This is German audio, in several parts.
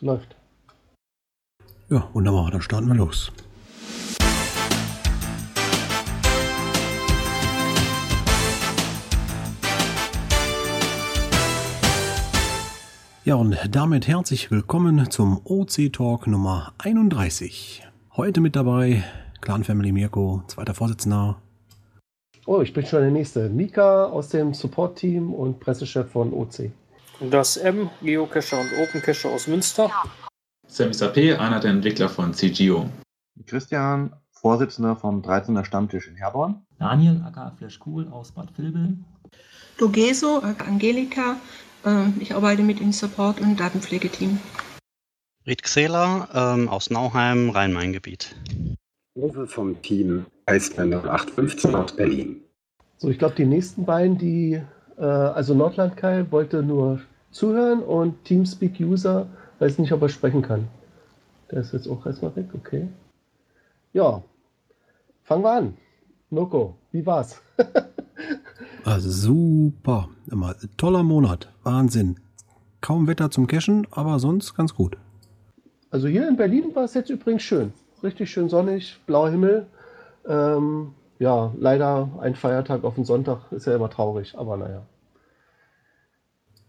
Läuft. Ja, wunderbar, dann starten wir los. Ja, und damit herzlich willkommen zum OC Talk Nummer 31. Heute mit dabei Clan Family Mirko, zweiter Vorsitzender. Oh, ich bin schon der Nächste. Mika aus dem Support-Team und Pressechef von OC. Das M, Geocacher und Opencacher aus Münster. Sammy Sapé, einer der Entwickler von CGO. Christian, Vorsitzender vom 13er Stammtisch in Herborn. Daniel, aka Flash Cool aus Bad Vilbel. Dogeso, Angelika, äh, ich arbeite mit im Support- und Datenpflegeteam. Ried Xela ähm, aus Nauheim, Rhein-Main-Gebiet. Uwe vom Team Eisländer 815 aus Berlin. So, ich glaube, die nächsten beiden, die, äh, also Nordland Kai wollte nur zuhören und Teamspeak User weiß nicht, ob er sprechen kann. Der ist jetzt auch erstmal weg, okay. Ja, fangen wir an. Noko, wie war's? Also super. Immer toller Monat. Wahnsinn. Kaum Wetter zum Cashen, aber sonst ganz gut. Also hier in Berlin war es jetzt übrigens schön. Richtig schön sonnig, blauer Himmel. Ähm, ja, leider ein Feiertag auf den Sonntag ist ja immer traurig, aber naja.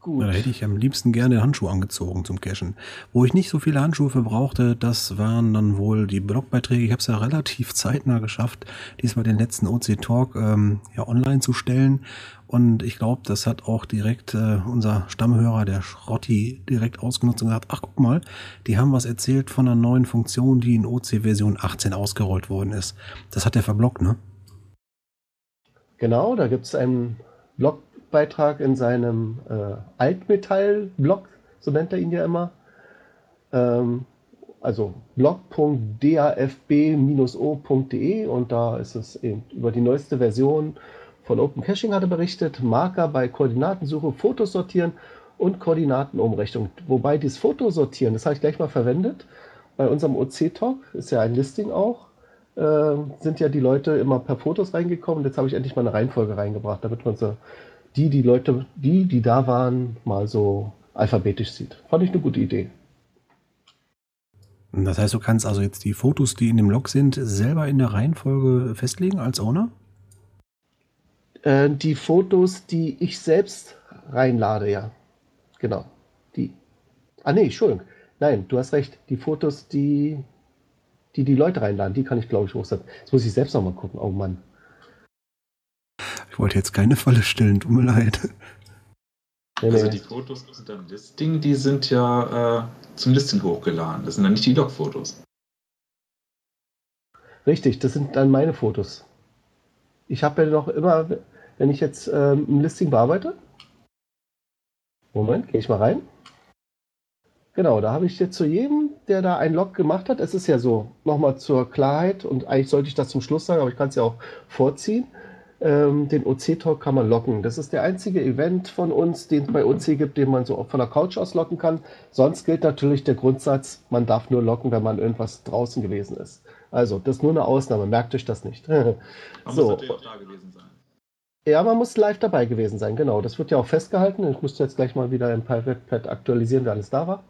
Gut. Da hätte ich am liebsten gerne Handschuhe angezogen zum Cashen. Wo ich nicht so viele Handschuhe für brauchte, das waren dann wohl die Blogbeiträge. Ich habe es ja relativ zeitnah geschafft, diesmal den letzten OC Talk ähm, ja online zu stellen. Und ich glaube, das hat auch direkt äh, unser Stammhörer, der Schrotti, direkt ausgenutzt und gesagt, ach guck mal, die haben was erzählt von einer neuen Funktion, die in OC Version 18 ausgerollt worden ist. Das hat er verblockt, ne? Genau, da gibt es einen Blogbeitrag in seinem äh, Altmetall-Blog, so nennt er ihn ja immer. Ähm, also blog.dafb-o.de und da ist es eben über die neueste Version von Open Caching hat er berichtet, Marker bei Koordinatensuche, Fotos sortieren und Koordinatenumrechnung. Wobei dieses Fotosortieren, das habe ich gleich mal verwendet, bei unserem OC-Talk, ist ja ein Listing auch, äh, sind ja die Leute immer per Fotos reingekommen. Jetzt habe ich endlich mal eine Reihenfolge reingebracht, damit man so die, die Leute, die, die da waren, mal so alphabetisch sieht. Fand ich eine gute Idee. Das heißt, du kannst also jetzt die Fotos, die in dem Log sind, selber in der Reihenfolge festlegen als Owner? Äh, die Fotos, die ich selbst reinlade, ja. Genau. Die. Ah, nee, Entschuldigung. Nein, du hast recht. Die Fotos, die die, die Leute reinladen, die kann ich, glaube ich, hochsetzen. Jetzt muss ich selbst noch mal gucken. Oh Mann. Ich wollte jetzt keine Falle stellen, tut mir leid. Also die Fotos sind am Listing, die sind ja äh, zum Listing hochgeladen. Das sind dann nicht die Log-Fotos. Richtig, das sind dann meine Fotos. Ich habe ja noch immer, wenn ich jetzt ähm, ein Listing bearbeite. Moment, gehe ich mal rein. Genau, da habe ich jetzt zu jedem, der da ein Log gemacht hat, es ist ja so, nochmal zur Klarheit, und eigentlich sollte ich das zum Schluss sagen, aber ich kann es ja auch vorziehen. Ähm, den OC-Talk kann man locken. Das ist der einzige Event von uns, den es bei OC gibt, den man so von der Couch aus locken kann. Sonst gilt natürlich der Grundsatz, man darf nur locken, wenn man irgendwas draußen gewesen ist. Also, das ist nur eine Ausnahme, merkt euch das nicht. Man muss natürlich auch da gewesen sein. Ja, man muss live dabei gewesen sein, genau. Das wird ja auch festgehalten. Ich musste jetzt gleich mal wieder im Pad aktualisieren, wer alles da war.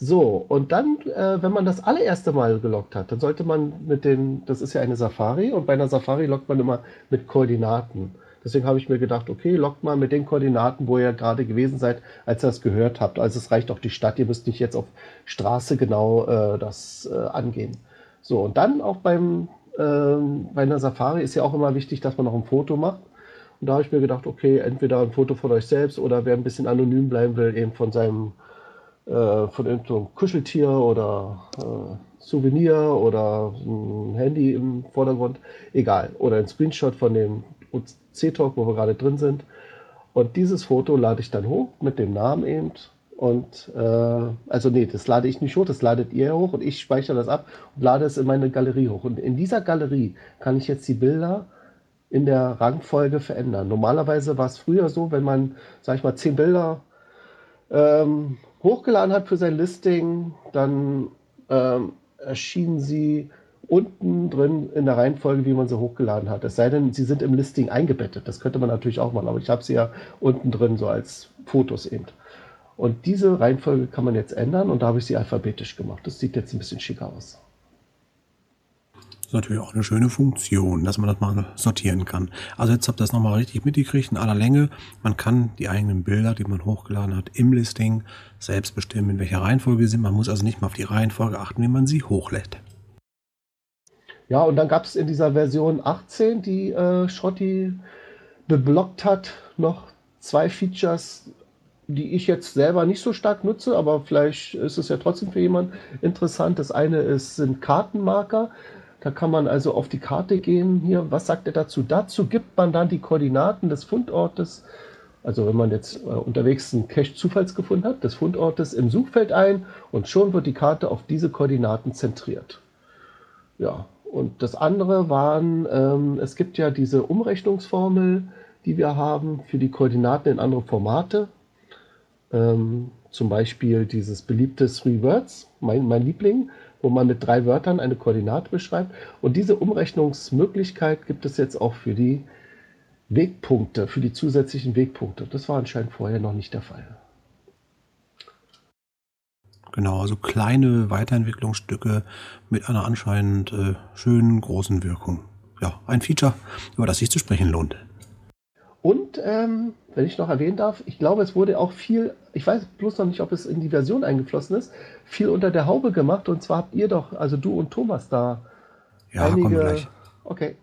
So, und dann, äh, wenn man das allererste Mal gelockt hat, dann sollte man mit den, das ist ja eine Safari, und bei einer Safari lockt man immer mit Koordinaten. Deswegen habe ich mir gedacht, okay, lockt mal mit den Koordinaten, wo ihr gerade gewesen seid, als ihr das gehört habt. Also es reicht auch die Stadt, ihr müsst nicht jetzt auf Straße genau äh, das äh, angehen. So, und dann auch beim, ähm, bei einer Safari ist ja auch immer wichtig, dass man noch ein Foto macht. Und da habe ich mir gedacht, okay, entweder ein Foto von euch selbst oder wer ein bisschen anonym bleiben will, eben von seinem äh, von irgendeinem Kuscheltier oder äh, Souvenir oder ein Handy im Vordergrund, egal. Oder ein Screenshot von dem C-Talk, wo wir gerade drin sind. Und dieses Foto lade ich dann hoch mit dem Namen eben. Und äh, also nee, das lade ich nicht hoch, das ladet ihr hoch und ich speichere das ab und lade es in meine Galerie hoch. Und in dieser Galerie kann ich jetzt die Bilder in der Rangfolge verändern. Normalerweise war es früher so, wenn man, sag ich mal, zehn Bilder ähm, hochgeladen hat für sein Listing, dann ähm, erschienen sie unten drin in der Reihenfolge, wie man sie hochgeladen hat. Es sei denn, sie sind im Listing eingebettet. Das könnte man natürlich auch machen, aber ich habe sie ja unten drin so als Fotos eben. Und diese Reihenfolge kann man jetzt ändern und da habe ich sie alphabetisch gemacht. Das sieht jetzt ein bisschen schicker aus. Ist natürlich auch eine schöne Funktion, dass man das mal sortieren kann. Also jetzt habt ihr das nochmal richtig mitgekriegt in aller Länge. Man kann die eigenen Bilder, die man hochgeladen hat, im Listing selbst bestimmen, in welcher Reihenfolge sie sind. Man muss also nicht mal auf die Reihenfolge achten, wie man sie hochlädt. Ja, und dann gab es in dieser Version 18, die äh, Schrotti beblockt hat, noch zwei Features, die ich jetzt selber nicht so stark nutze, aber vielleicht ist es ja trotzdem für jemanden interessant. Das eine ist, sind Kartenmarker. Da kann man also auf die Karte gehen. Hier, was sagt er dazu? Dazu gibt man dann die Koordinaten des Fundortes, also wenn man jetzt äh, unterwegs einen Cache zufallsgefunden hat, des Fundortes im Suchfeld ein und schon wird die Karte auf diese Koordinaten zentriert. Ja, und das andere waren, ähm, es gibt ja diese Umrechnungsformel, die wir haben für die Koordinaten in andere Formate. Ähm, zum Beispiel dieses beliebte Three Words, mein, mein Liebling, wo man mit drei Wörtern eine Koordinate beschreibt. Und diese Umrechnungsmöglichkeit gibt es jetzt auch für die Wegpunkte, für die zusätzlichen Wegpunkte. Das war anscheinend vorher noch nicht der Fall. Genau, also kleine Weiterentwicklungsstücke mit einer anscheinend äh, schönen großen Wirkung. Ja, ein Feature, über das sich zu sprechen lohnt. Und ähm, wenn ich noch erwähnen darf, ich glaube, es wurde auch viel, ich weiß bloß noch nicht, ob es in die Version eingeflossen ist, viel unter der Haube gemacht. Und zwar habt ihr doch, also du und Thomas da. Ja, einige, kommen wir gleich. Okay.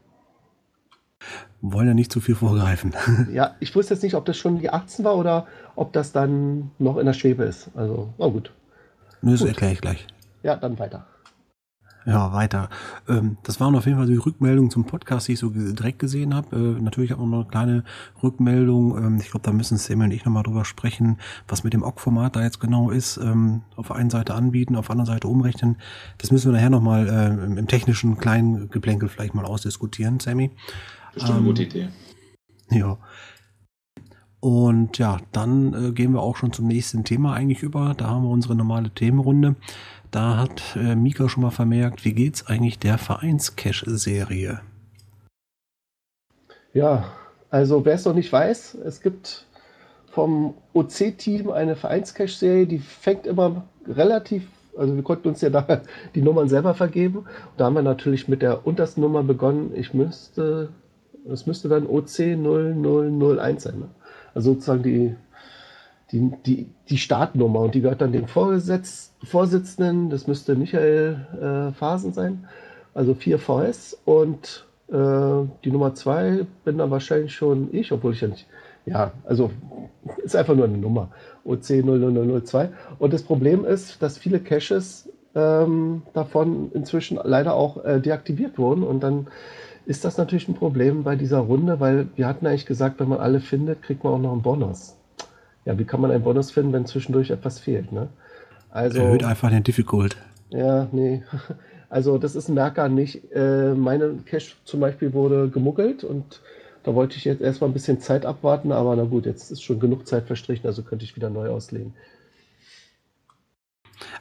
Wollen ja nicht zu viel vorgreifen. ja, ich wusste jetzt nicht, ob das schon die 18 war oder ob das dann noch in der Schwebe ist. Also, na gut. Nö, das erkläre ich gleich. Ja, dann weiter. Ja, weiter. Ähm, das waren auf jeden Fall die Rückmeldungen zum Podcast, die ich so direkt gesehen habe. Äh, natürlich auch noch eine kleine Rückmeldung. Ähm, ich glaube, da müssen Sam und ich nochmal drüber sprechen, was mit dem OGG-Format da jetzt genau ist. Ähm, auf der einen Seite anbieten, auf der anderen Seite umrechnen. Das müssen wir nachher nochmal äh, im technischen kleinen Geplänkel vielleicht mal ausdiskutieren, Sammy. Bestimmt eine gute Idee. Ja. Und ja, dann äh, gehen wir auch schon zum nächsten Thema eigentlich über. Da haben wir unsere normale Themenrunde. Da hat äh, Mika schon mal vermerkt, wie geht's eigentlich der Vereinscash-Serie? Ja, also wer es noch nicht weiß, es gibt vom OC-Team eine Vereinscash-Serie, die fängt immer relativ, also wir konnten uns ja da die Nummern selber vergeben. Da haben wir natürlich mit der untersten Nummer begonnen. Ich müsste, es müsste dann OC 0001 sein. Ne? Also sozusagen die, die, die, die Startnummer und die gehört dann dem Vorgesetz, Vorsitzenden, das müsste Michael äh, Phasen sein, also 4 VS und äh, die Nummer 2 bin dann wahrscheinlich schon ich, obwohl ich ja nicht, ja, also ist einfach nur eine Nummer, OC 00002 und das Problem ist, dass viele Caches ähm, davon inzwischen leider auch äh, deaktiviert wurden und dann ist das natürlich ein Problem bei dieser Runde, weil wir hatten eigentlich gesagt, wenn man alle findet, kriegt man auch noch einen Bonus. Ja, wie kann man einen Bonus finden, wenn zwischendurch etwas fehlt? Ne? Also, Erhöht einfach den Difficult. Ja, nee. Also das ist ein Merker nicht. Äh, meine Cache zum Beispiel wurde gemuggelt und da wollte ich jetzt erstmal ein bisschen Zeit abwarten, aber na gut, jetzt ist schon genug Zeit verstrichen, also könnte ich wieder neu auslegen.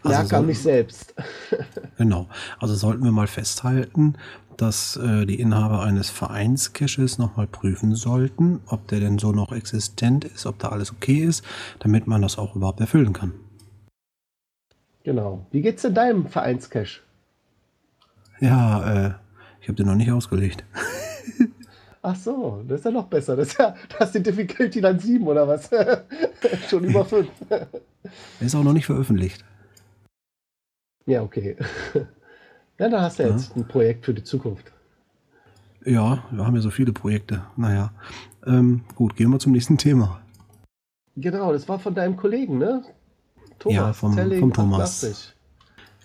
Also Merker so, mich selbst. genau. Also sollten wir mal festhalten, dass äh, die Inhaber eines Vereinscaches nochmal prüfen sollten, ob der denn so noch existent ist, ob da alles okay ist, damit man das auch überhaupt erfüllen kann. Genau. Wie geht's denn deinem Vereinscache? Ja, äh, ich habe den noch nicht ausgelegt. Ach so, das ist ja noch besser. Das ist ja, das ist die Difficulty dann 7 oder was? Schon über 5. ist auch noch nicht veröffentlicht. Ja, okay. Ja, da hast du ja. jetzt ein Projekt für die Zukunft. Ja, wir haben ja so viele Projekte. Naja, ähm, gut, gehen wir zum nächsten Thema. Genau, das war von deinem Kollegen, ne? Thomas, ja, vom, Telling, vom Thomas. 88.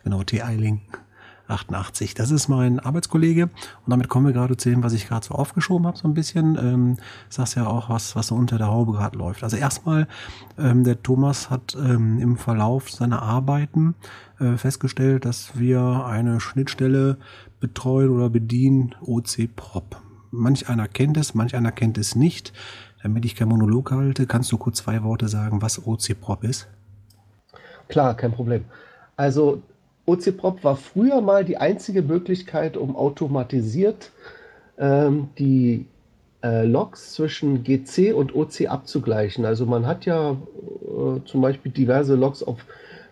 Genau, T. Eiling. 88. Das ist mein Arbeitskollege und damit kommen wir gerade zu dem, was ich gerade so aufgeschoben habe, so ein bisschen. Ähm, sagst ja auch was, was so unter der Haube gerade läuft. Also erstmal, ähm, der Thomas hat ähm, im Verlauf seiner Arbeiten äh, festgestellt, dass wir eine Schnittstelle betreuen oder bedienen, OC Prop. Manch einer kennt es, manch einer kennt es nicht. Damit ich kein Monolog halte, kannst du kurz zwei Worte sagen, was OC Prop ist? Klar, kein Problem. Also OCPROP war früher mal die einzige Möglichkeit, um automatisiert ähm, die äh, Logs zwischen GC und OC abzugleichen. Also man hat ja äh, zum Beispiel diverse Logs auf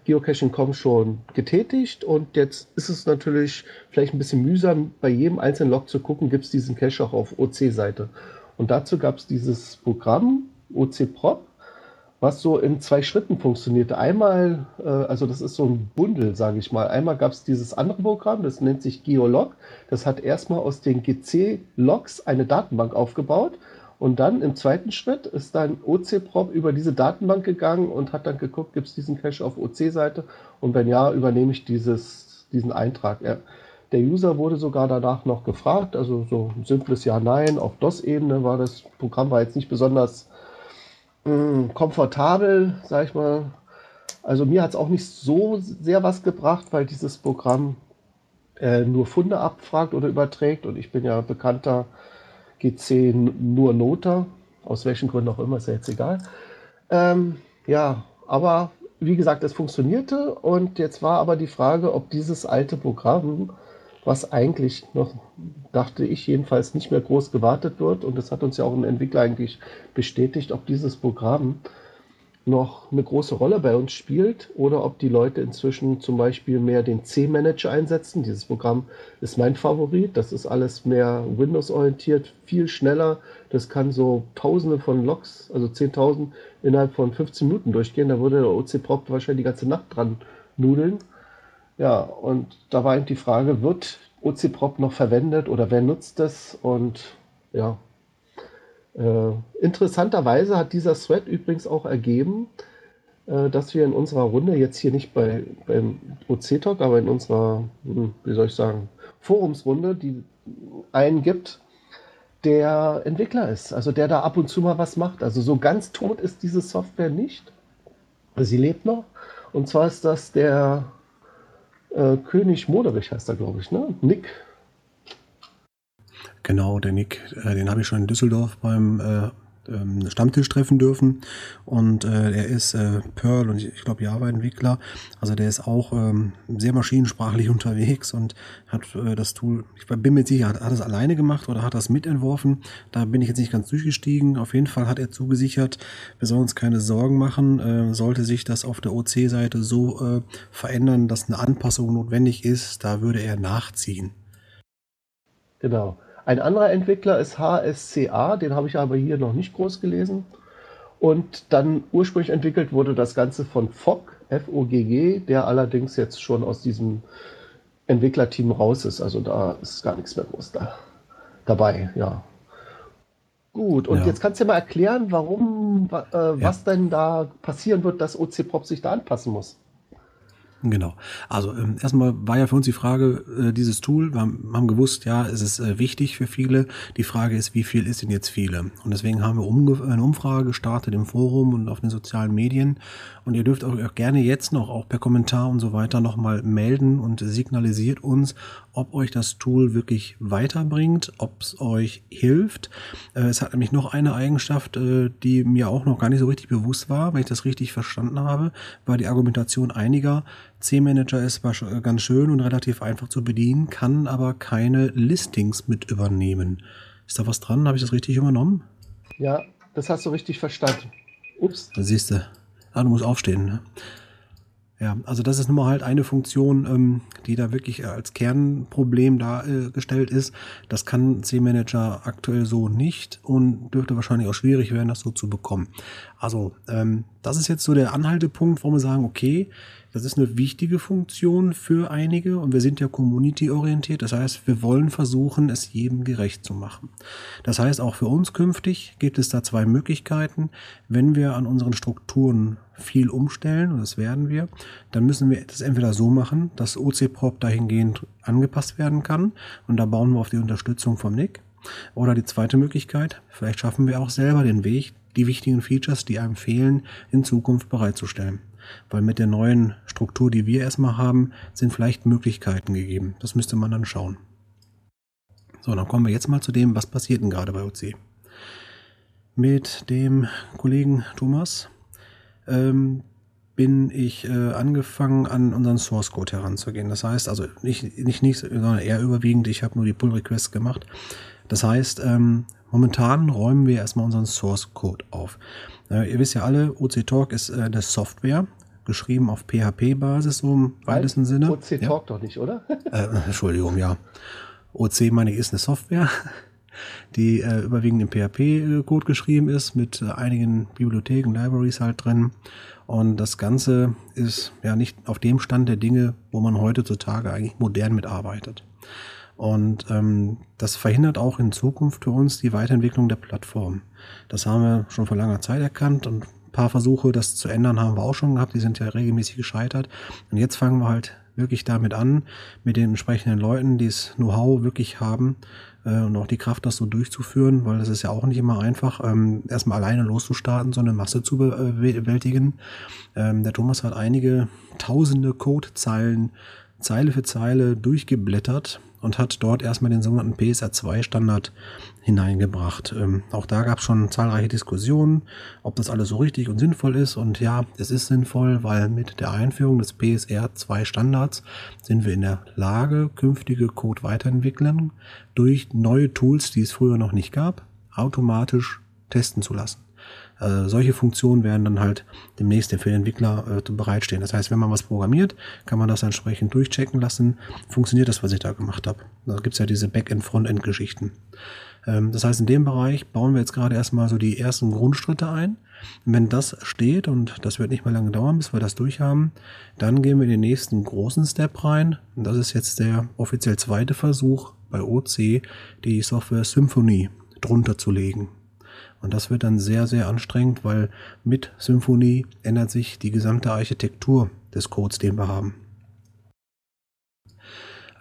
Geocaching.com schon getätigt und jetzt ist es natürlich vielleicht ein bisschen mühsam, bei jedem einzelnen Log zu gucken, gibt es diesen Cache auch auf OC-Seite. Und dazu gab es dieses Programm OC Prop, was so in zwei Schritten funktionierte. Einmal, äh, also das ist so ein Bundel, sage ich mal. Einmal gab es dieses andere Programm, das nennt sich Geolog. Das hat erstmal aus den GC-Logs eine Datenbank aufgebaut. Und dann im zweiten Schritt ist dann OC-Prop über diese Datenbank gegangen und hat dann geguckt, gibt es diesen Cache auf OC-Seite? Und wenn ja, übernehme ich dieses, diesen Eintrag. Er, der User wurde sogar danach noch gefragt, also so ein simples Ja-Nein. Auf DOS-Ebene war das Programm war jetzt nicht besonders mh, komfortabel, sag ich mal. Also mir hat es auch nicht so sehr was gebracht, weil dieses Programm äh, nur Funde abfragt oder überträgt und ich bin ja bekannter GC nur Noter, aus welchen Gründen auch immer, ist ja jetzt egal. Ähm, ja, aber wie gesagt, es funktionierte und jetzt war aber die Frage, ob dieses alte Programm was eigentlich noch, dachte ich jedenfalls, nicht mehr groß gewartet wird. Und das hat uns ja auch ein Entwickler eigentlich bestätigt, ob dieses Programm noch eine große Rolle bei uns spielt oder ob die Leute inzwischen zum Beispiel mehr den C-Manager einsetzen. Dieses Programm ist mein Favorit. Das ist alles mehr Windows-orientiert, viel schneller. Das kann so tausende von Logs, also 10.000 innerhalb von 15 Minuten durchgehen. Da würde der OC-Prop wahrscheinlich die ganze Nacht dran nudeln. Ja, und da war eben die Frage, wird OC-Prop noch verwendet oder wer nutzt das? Und ja, äh, interessanterweise hat dieser Thread übrigens auch ergeben, äh, dass wir in unserer Runde, jetzt hier nicht bei, beim OC-Talk, aber in unserer, hm, wie soll ich sagen, Forumsrunde, die einen gibt, der Entwickler ist, also der da ab und zu mal was macht. Also so ganz tot ist diese Software nicht. Sie lebt noch. Und zwar ist das der äh, König Moderich heißt er, glaube ich, ne? Nick. Genau, der Nick, äh, den habe ich schon in Düsseldorf beim äh, ähm, Stammtisch treffen dürfen. Und äh, er ist äh, Perl und ich, ich glaube Java-Entwickler. Also der ist auch ähm, sehr maschinensprachlich unterwegs und hat äh, das Tool, ich bin mir sicher, hat, hat es alleine gemacht oder hat das mitentworfen. Da bin ich jetzt nicht ganz durchgestiegen. Auf jeden Fall hat er zugesichert, wir sollen uns keine Sorgen machen. Äh, sollte sich das auf der OC-Seite so äh, verändern, dass eine Anpassung notwendig ist, da würde er nachziehen. Genau. Ein anderer Entwickler ist HSCA, den habe ich aber hier noch nicht groß gelesen. Und dann ursprünglich entwickelt wurde das Ganze von FOG, F-O-G-G, der allerdings jetzt schon aus diesem Entwicklerteam raus ist. Also da ist gar nichts mehr groß da, dabei, ja. Gut, und ja. jetzt kannst du dir mal erklären, warum, äh, was ja. denn da passieren wird, dass OC-Pop sich da anpassen muss. Genau. Also ähm, erstmal war ja für uns die Frage, äh, dieses Tool, wir haben, haben gewusst, ja, es ist äh, wichtig für viele. Die Frage ist, wie viel ist denn jetzt viele? Und deswegen haben wir eine Umfrage gestartet im Forum und auf den sozialen Medien. Und ihr dürft euch auch gerne jetzt noch, auch per Kommentar und so weiter, nochmal melden und signalisiert uns, ob euch das Tool wirklich weiterbringt, ob es euch hilft. Äh, es hat nämlich noch eine Eigenschaft, äh, die mir auch noch gar nicht so richtig bewusst war, wenn ich das richtig verstanden habe, war die Argumentation einiger, C-Manager ist ganz schön und relativ einfach zu bedienen, kann aber keine Listings mit übernehmen. Ist da was dran? Habe ich das richtig übernommen? Ja, das hast du richtig verstanden. Ups. Da siehst du. Ah, du musst aufstehen. Ne? Ja, also das ist nun mal halt eine Funktion, ähm, die da wirklich als Kernproblem dargestellt ist. Das kann C-Manager aktuell so nicht und dürfte wahrscheinlich auch schwierig werden, das so zu bekommen. Also ähm, das ist jetzt so der Anhaltepunkt, wo wir sagen, okay, das ist eine wichtige Funktion für einige und wir sind ja community-orientiert. Das heißt, wir wollen versuchen, es jedem gerecht zu machen. Das heißt, auch für uns künftig gibt es da zwei Möglichkeiten. Wenn wir an unseren Strukturen viel umstellen, und das werden wir, dann müssen wir das entweder so machen, dass OC-Prop dahingehend angepasst werden kann. Und da bauen wir auf die Unterstützung vom Nick. Oder die zweite Möglichkeit, vielleicht schaffen wir auch selber den Weg, die wichtigen Features, die einem fehlen, in Zukunft bereitzustellen. Weil mit der neuen Struktur, die wir erstmal haben, sind vielleicht Möglichkeiten gegeben. Das müsste man dann schauen. So, dann kommen wir jetzt mal zu dem, was passiert denn gerade bei OC. Mit dem Kollegen Thomas ähm, bin ich äh, angefangen, an unseren Source Code heranzugehen. Das heißt, also nicht, nicht, nicht sondern eher überwiegend, ich habe nur die Pull Requests gemacht. Das heißt, ähm, momentan räumen wir erstmal unseren Source Code auf. Äh, ihr wisst ja alle, OC Talk ist äh, eine Software, geschrieben auf PHP-Basis, so im weitesten Sinne. OC Talk ja. doch nicht, oder? Äh, Entschuldigung, ja. OC, meine ich, ist eine Software, die äh, überwiegend im PHP-Code geschrieben ist, mit äh, einigen Bibliotheken, Libraries halt drin. Und das Ganze ist ja nicht auf dem Stand der Dinge, wo man heutzutage eigentlich modern mitarbeitet. Und ähm, das verhindert auch in Zukunft für uns die Weiterentwicklung der Plattform. Das haben wir schon vor langer Zeit erkannt und paar Versuche, das zu ändern, haben wir auch schon gehabt. Die sind ja regelmäßig gescheitert. Und jetzt fangen wir halt wirklich damit an, mit den entsprechenden Leuten, die das Know-how wirklich haben, äh, und auch die Kraft, das so durchzuführen, weil das ist ja auch nicht immer einfach, ähm, erstmal alleine loszustarten, so eine Masse zu äh, bewältigen. Ähm, der Thomas hat einige tausende Codezeilen Zeile für Zeile durchgeblättert und hat dort erstmal den sogenannten PSR2-Standard hineingebracht. Ähm, auch da gab es schon zahlreiche Diskussionen, ob das alles so richtig und sinnvoll ist. Und ja, es ist sinnvoll, weil mit der Einführung des PSR2-Standards sind wir in der Lage, künftige Code-Weiterentwicklungen durch neue Tools, die es früher noch nicht gab, automatisch testen zu lassen. Äh, solche Funktionen werden dann halt demnächst für den Entwickler äh, bereitstehen. Das heißt, wenn man was programmiert, kann man das entsprechend durchchecken lassen. Funktioniert das, was ich da gemacht habe? Da gibt's ja diese Backend-Frontend-Geschichten. Ähm, das heißt, in dem Bereich bauen wir jetzt gerade erstmal so die ersten Grundschritte ein. wenn das steht, und das wird nicht mehr lange dauern, bis wir das durchhaben, dann gehen wir in den nächsten großen Step rein. Und das ist jetzt der offiziell zweite Versuch bei OC, die Software Symphony drunter zu legen. Und das wird dann sehr, sehr anstrengend, weil mit Symfony ändert sich die gesamte Architektur des Codes, den wir haben.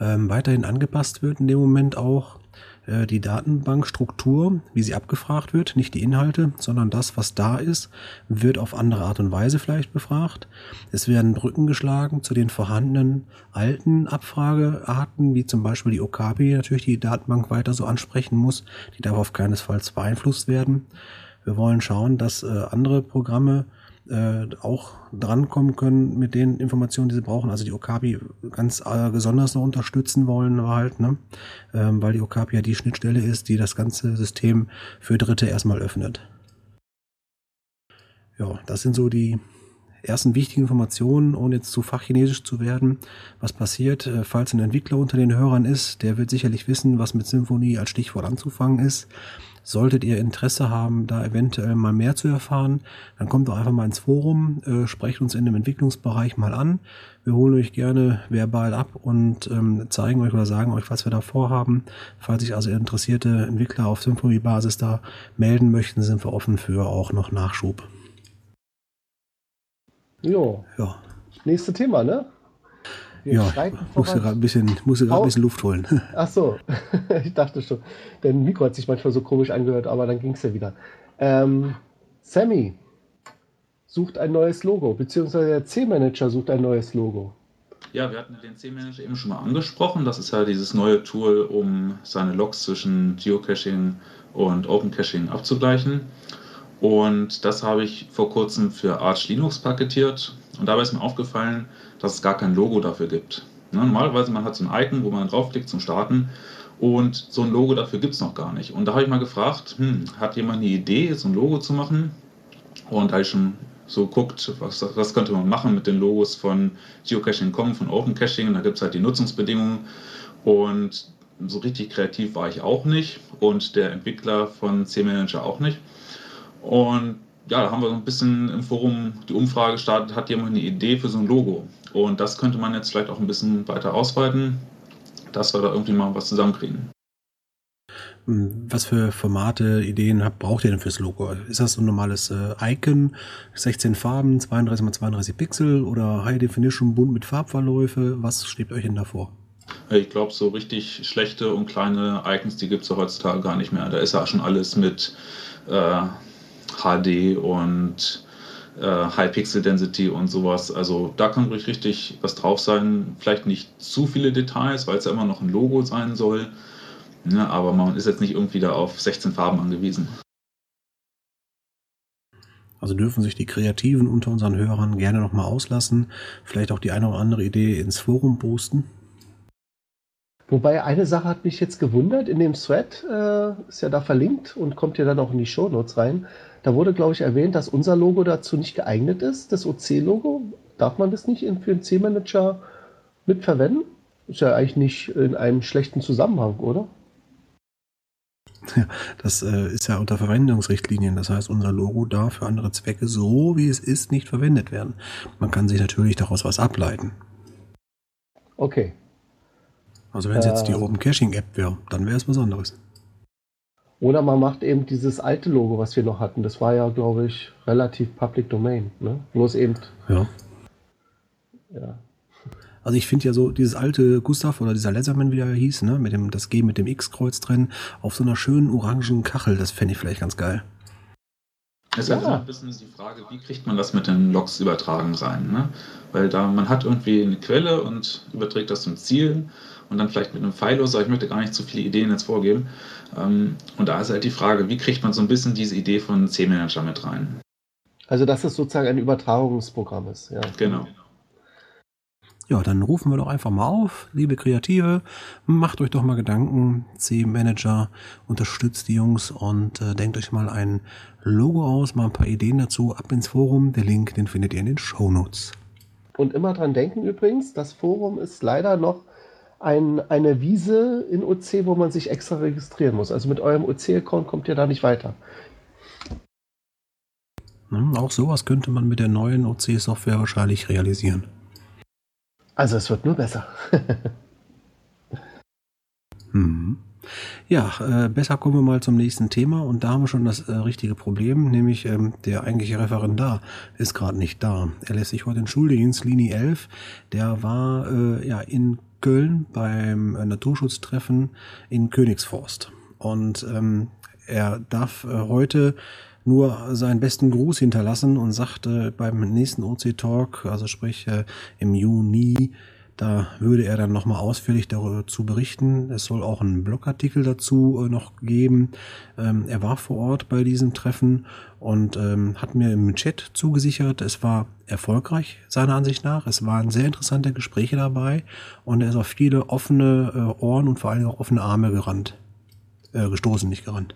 Ähm, weiterhin angepasst wird in dem Moment auch äh, die Datenbankstruktur, wie sie abgefragt wird, nicht die Inhalte, sondern das, was da ist, wird auf andere Art und Weise vielleicht befragt. Es werden Brücken geschlagen zu den vorhandenen alten Abfragearten, wie zum Beispiel die Okapi, natürlich die Datenbank weiter so ansprechen muss. Die darf auf keinesfalls beeinflusst werden. Wir wollen schauen, dass äh, andere Programme äh, auch drankommen können mit den Informationen, die sie brauchen. Also die Okapi ganz äh, besonders noch unterstützen wollen halt, ne? Ähm, weil die Okapi ja die Schnittstelle ist, die das ganze System für Dritte erstmal öffnet. Ja, das sind so die ersten wichtigen Informationen, ohne jetzt zu fachchinesisch zu werden. Was passiert, äh, falls ein Entwickler unter den Hörern ist, der wird sicherlich wissen, was mit Symphonie als Stichwort anzufangen ist. Solltet ihr Interesse haben, da eventuell mal mehr zu erfahren, dann kommt doch einfach mal ins Forum, äh, sprecht uns in dem Entwicklungsbereich mal an. Wir holen euch gerne verbal ab und ähm, zeigen euch oder sagen euch, was wir da vorhaben. Falls sich also interessierte Entwickler auf Symfony-Basis da melden möchten, sind wir offen für auch noch Nachschub. Jo. Ja. Nächste Thema, ne? Wir ja, ein bisschen, musste gerade ein bisschen Luft holen. Ach so, ich dachte schon. Dein Mikro hat sich manchmal so komisch angehört, aber dann ging es ja wieder. Ähm, Sammy sucht ein neues Logo, beziehungsweise der C-Manager sucht ein neues Logo. Ja, wir hatten den C-Manager eben schon mal angesprochen. Das ist ja dieses neue Tool, um seine Logs zwischen Geocaching und Open Caching abzugleichen. Und das habe ich vor kurzem für Arch Linux paketiert. Und dabei ist mir aufgefallen, dass es gar kein Logo dafür gibt. Ne, normalerweise man hat so ein Icon, wo man draufklickt zum Starten. Und so ein Logo dafür gibt es noch gar nicht. Und da habe ich mal gefragt, hm, hat jemand eine Idee, so ein Logo zu machen? Und da ich schon so guckt, was, was könnte man machen mit den Logos von Geocaching.com, von Open Caching. Da gibt es halt die Nutzungsbedingungen. Und so richtig kreativ war ich auch nicht und der Entwickler von C-Manager auch nicht. Und ja, da haben wir so ein bisschen im Forum die Umfrage gestartet, hat jemand eine Idee für so ein Logo? Und das könnte man jetzt vielleicht auch ein bisschen weiter ausweiten, dass wir da irgendwie mal was zusammenkriegen. Was für Formate, Ideen habt, braucht ihr denn fürs Logo? Ist das so ein normales äh, Icon, 16 Farben, 32 x 32 Pixel oder High Definition bunt mit Farbverläufe? Was steht euch denn davor? Ich glaube, so richtig schlechte und kleine Icons, die gibt es ja heutzutage gar nicht mehr. Da ist ja schon alles mit äh, HD und äh, High Pixel Density und sowas. Also da kann ruhig richtig was drauf sein. Vielleicht nicht zu viele Details, weil es ja immer noch ein Logo sein soll. Ne, aber man ist jetzt nicht irgendwie da auf 16 Farben angewiesen. Also dürfen sich die Kreativen unter unseren Hörern gerne nochmal auslassen. Vielleicht auch die eine oder andere Idee ins Forum posten. Wobei eine Sache hat mich jetzt gewundert, in dem Thread äh, ist ja da verlinkt und kommt ja dann auch in die Shownotes rein. Da wurde, glaube ich, erwähnt, dass unser Logo dazu nicht geeignet ist, das OC-Logo. Darf man das nicht in, für einen C-Manager mitverwenden? Ist ja eigentlich nicht in einem schlechten Zusammenhang, oder? Ja, das äh, ist ja unter Verwendungsrichtlinien. Das heißt, unser Logo darf für andere Zwecke so, wie es ist, nicht verwendet werden. Man kann sich natürlich daraus was ableiten. Okay. Also wenn es jetzt die Ähm. Open Caching App wäre, dann wäre es was anderes. Oder man macht eben dieses alte Logo, was wir noch hatten. Das war ja, glaube ich, relativ Public Domain. Ne? Bloß eben, Ja. ja. Also ich finde ja so dieses alte Gustav oder dieser Leatherman, wie er hieß, ne, mit dem das G mit dem X-Kreuz drin, auf so einer schönen orangen Kachel, das fände ich vielleicht ganz geil. Es ist Ja. einfach ein bisschen die Frage, wie kriegt man das mit den Logs übertragen rein? Ne? Weil da man hat irgendwie eine Quelle und überträgt das zum Ziel und dann vielleicht mit einem Pfeilloser. Ich möchte gar nicht zu viele Ideen jetzt vorgeben. Ähm, und da ist halt die Frage, wie kriegt man so ein bisschen diese Idee von C-Manager mit rein? Also, dass es sozusagen ein Übertragungsprogramm ist. Ja. Genau. Ja, dann rufen wir doch einfach mal auf, liebe Kreative, macht euch doch mal Gedanken, C-Manager unterstützt die Jungs und äh, denkt euch mal ein Logo aus, mal ein paar Ideen dazu, ab ins Forum, der Link, den findet ihr in den Shownotes. Und immer dran denken übrigens, das Forum ist leider noch ein, eine Wiese in OC, wo man sich extra registrieren muss. Also mit eurem OC-Account kommt ihr da nicht weiter. Ne, auch sowas könnte man mit der neuen OC-Software wahrscheinlich realisieren. Also es wird nur besser. Hm. Ja, äh, besser kommen wir mal zum nächsten Thema und da haben wir schon das äh, richtige Problem, nämlich ähm, der eigentliche Referendar ist gerade nicht da. Er lässt sich heute entschuldigen, Slini 11, der war äh, ja in Köln beim Naturschutztreffen in Königsforst. Und ähm, er darf äh, heute nur seinen besten Gruß hinterlassen und sagte beim nächsten OC Talk, also sprich äh, im Juni, da würde er dann nochmal ausführlich dazu berichten. Es soll auch einen Blogartikel dazu äh, noch geben. Ähm, er war vor Ort bei diesem Treffen und ähm, hat mir im Chat zugesichert, es war erfolgreich seiner Ansicht nach. Es waren sehr interessante Gespräche dabei und er ist auf viele offene äh, Ohren und vor allem auch offene Arme gerannt. Äh, gestoßen, nicht gerannt.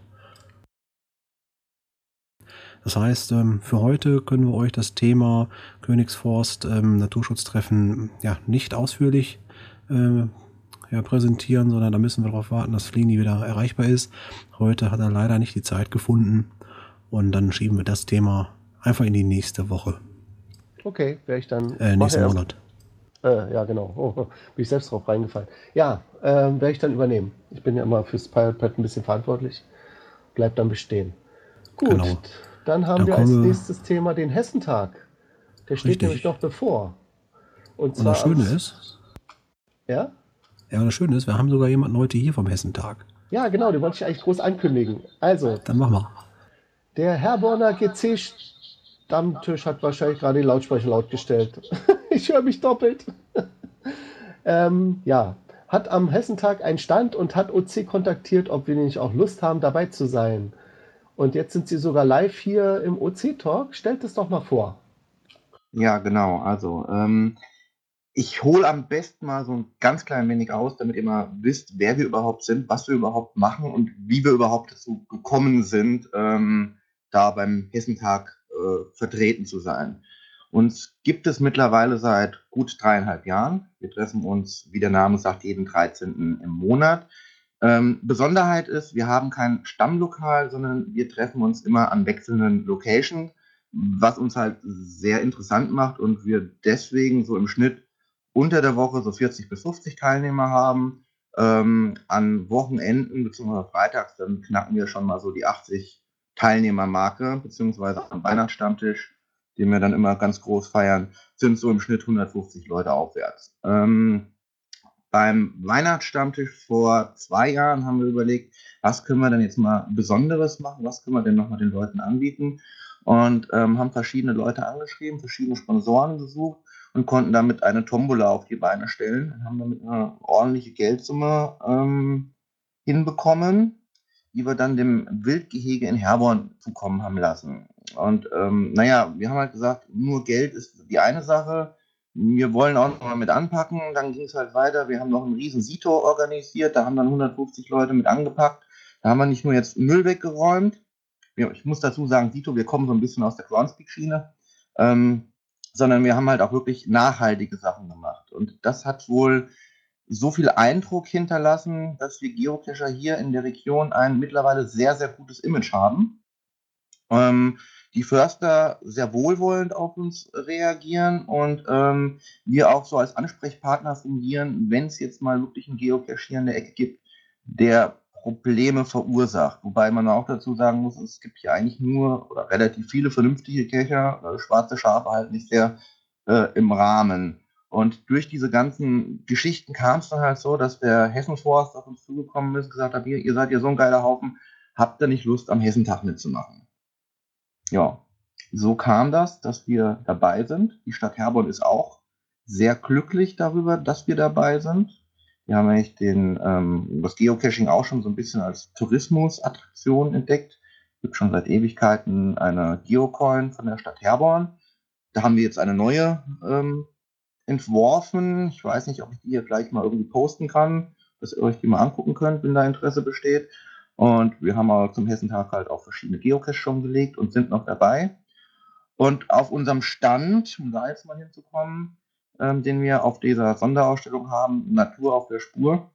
Das heißt, ähm, für heute können wir euch das Thema Königsforst ähm, Naturschutztreffen ja nicht ausführlich äh, ja, präsentieren, sondern da müssen wir darauf warten, dass Flini wieder erreichbar ist. Heute hat er leider nicht die Zeit gefunden und dann schieben wir das Thema einfach in die nächste Woche, Okay, wäre ich dann. äh, nächsten Monat. Äh, ja, genau. Oh, bin ich selbst drauf reingefallen. Ja, ähm, werde ich dann übernehmen. Ich bin ja immer fürs Pirate Pad ein bisschen verantwortlich. Bleibt dann bestehen. Gut, Genau. Dann haben Dann wir als nächstes Thema den Hessentag. Der steht Richtig. nämlich noch bevor. Und Und zwar das Schöne ist, Ja? ja, und das Schöne ist, wir haben sogar jemanden heute hier vom Hessentag. Ja, genau, den wollte ich eigentlich groß ankündigen. Also, Dann machen wir. der Herborner GC-Stammtisch hat wahrscheinlich gerade die Lautsprecher laut gestellt. ich höre mich doppelt. ähm, ja, hat am Hessentag einen Stand und hat OC kontaktiert, ob wir nicht auch Lust haben, dabei zu sein. Und jetzt sind sie sogar live hier im OC-Talk. Stellt es doch mal vor. Ja, genau. Also, ähm, ich hole am besten mal so ein ganz klein wenig aus, damit ihr mal wisst, wer wir überhaupt sind, was wir überhaupt machen und wie wir überhaupt dazu gekommen sind, ähm, da beim Hessentag äh, vertreten zu sein. Uns gibt es mittlerweile seit gut dreieinhalb Jahren. Wir treffen uns, wie der Name sagt, jeden 13. im Monat. Ähm, Besonderheit ist, wir haben kein Stammlokal, sondern wir treffen uns immer an wechselnden Locations, was uns halt sehr interessant macht und wir deswegen so im Schnitt unter der Woche so 40 bis 50 Teilnehmer haben. Ähm, an Wochenenden bzw. freitags, dann knacken wir schon mal so die 80 Teilnehmermarke, beziehungsweise am Weihnachtsstammtisch, den wir dann immer ganz groß feiern, sind so im Schnitt 150 Leute aufwärts. Ähm, beim Weihnachtsstammtisch vor zwei Jahren haben wir überlegt, was können wir denn jetzt mal Besonderes machen, was können wir denn nochmal den Leuten anbieten und ähm, haben verschiedene Leute angeschrieben, verschiedene Sponsoren gesucht und konnten damit eine Tombola auf die Beine stellen und haben damit eine ordentliche Geldsumme ähm, hinbekommen, die wir dann dem Wildgehege in Herborn zukommen haben lassen. Und ähm, naja, wir haben halt gesagt, nur Geld ist die eine Sache. Wir wollen auch noch mal mit anpacken. Dann ging es halt weiter. Wir haben noch einen riesen Sito organisiert. Da haben dann 150 Leute mit angepackt. Da haben wir nicht nur jetzt Müll weggeräumt. Ich muss dazu sagen, Sito, wir kommen so ein bisschen aus der Groundspeak-Schiene. Ähm, sondern wir haben halt auch wirklich nachhaltige Sachen gemacht. Und das hat wohl so viel Eindruck hinterlassen, dass wir Geocacher hier in der Region ein mittlerweile sehr, sehr gutes Image haben. Ähm, die Förster sehr wohlwollend auf uns reagieren und ähm, wir auch so als Ansprechpartner fungieren, wenn es jetzt mal wirklich einen Geocache in der Ecke gibt, der Probleme verursacht. Wobei man auch dazu sagen muss, es gibt hier eigentlich nur oder relativ viele vernünftige Cacher, äh, schwarze Schafe halt nicht sehr äh, im Rahmen. Und durch diese ganzen Geschichten kam es dann halt so, dass der Hessenforst auf uns zugekommen ist, gesagt hat, ihr, ihr seid ja so ein geiler Haufen, habt ihr nicht Lust, am Hessentag mitzumachen? Ja, so kam das, dass wir dabei sind. Die Stadt Herborn ist auch sehr glücklich darüber, dass wir dabei sind. Wir haben eigentlich den, ähm, das Geocaching auch schon so ein bisschen als Tourismusattraktion entdeckt. Es gibt schon seit Ewigkeiten eine Geocoin von der Stadt Herborn. Da haben wir jetzt eine neue ähm, entworfen. Ich weiß nicht, ob ich die hier gleich mal irgendwie posten kann, dass ihr euch die mal angucken könnt, wenn da Interesse besteht. Und wir haben aber zum Hessentag halt auch verschiedene Geocaches schon gelegt und sind noch dabei. Und auf unserem Stand, um da jetzt mal hinzukommen, ähm, den wir auf dieser Sonderausstellung haben, Natur auf der Spur,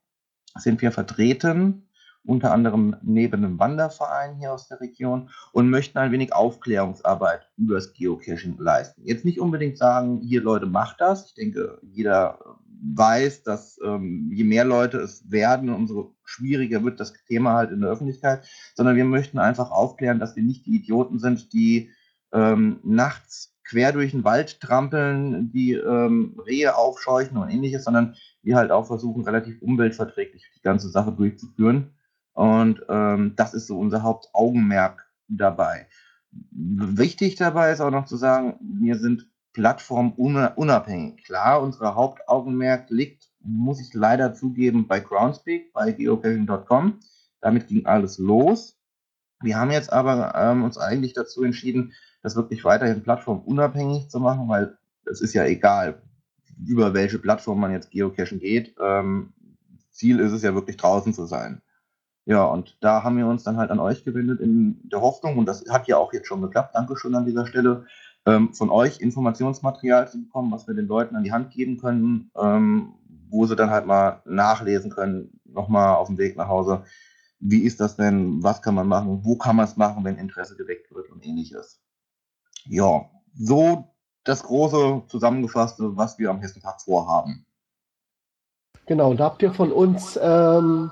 sind wir vertreten, unter anderem neben einem Wanderverein hier aus der Region und möchten ein wenig Aufklärungsarbeit über das Geocaching leisten. Jetzt nicht unbedingt sagen, hier Leute, macht das. Ich denke, jeder weiß, dass ähm, je mehr Leute es werden, umso schwieriger wird das Thema halt in der Öffentlichkeit, sondern wir möchten einfach aufklären, dass wir nicht die Idioten sind, die ähm, nachts quer durch den Wald trampeln, die ähm, Rehe aufscheuchen und ähnliches, sondern wir halt auch versuchen, relativ umweltverträglich die ganze Sache durchzuführen. Und ähm, das ist so unser Hauptaugenmerk dabei. Wichtig dabei ist auch noch zu sagen, wir sind plattformunabhängig. Klar, unser Hauptaugenmerk liegt, muss ich leider zugeben, bei Groundspeak, bei geocaching.com. Damit ging alles los. Wir haben jetzt aber ähm, uns eigentlich dazu entschieden, das wirklich weiterhin plattformunabhängig zu machen, weil es ist ja egal, über welche Plattform man jetzt geocachen geht. Ähm, Ziel ist es ja wirklich draußen zu sein. Ja, und da haben wir uns dann halt an euch gewendet in der Hoffnung, und das hat ja auch jetzt schon geklappt, Dankeschön an dieser Stelle, ähm, von euch Informationsmaterial zu bekommen, was wir den Leuten an die Hand geben können, ähm, wo sie dann halt mal nachlesen können, nochmal auf dem Weg nach Hause. Wie ist das denn? Was kann man machen? Wo kann man es machen, wenn Interesse geweckt wird und ähnliches? Ja, so das große zusammengefasste, was wir am Hessentag vorhaben. Genau, da habt ihr von uns ähm,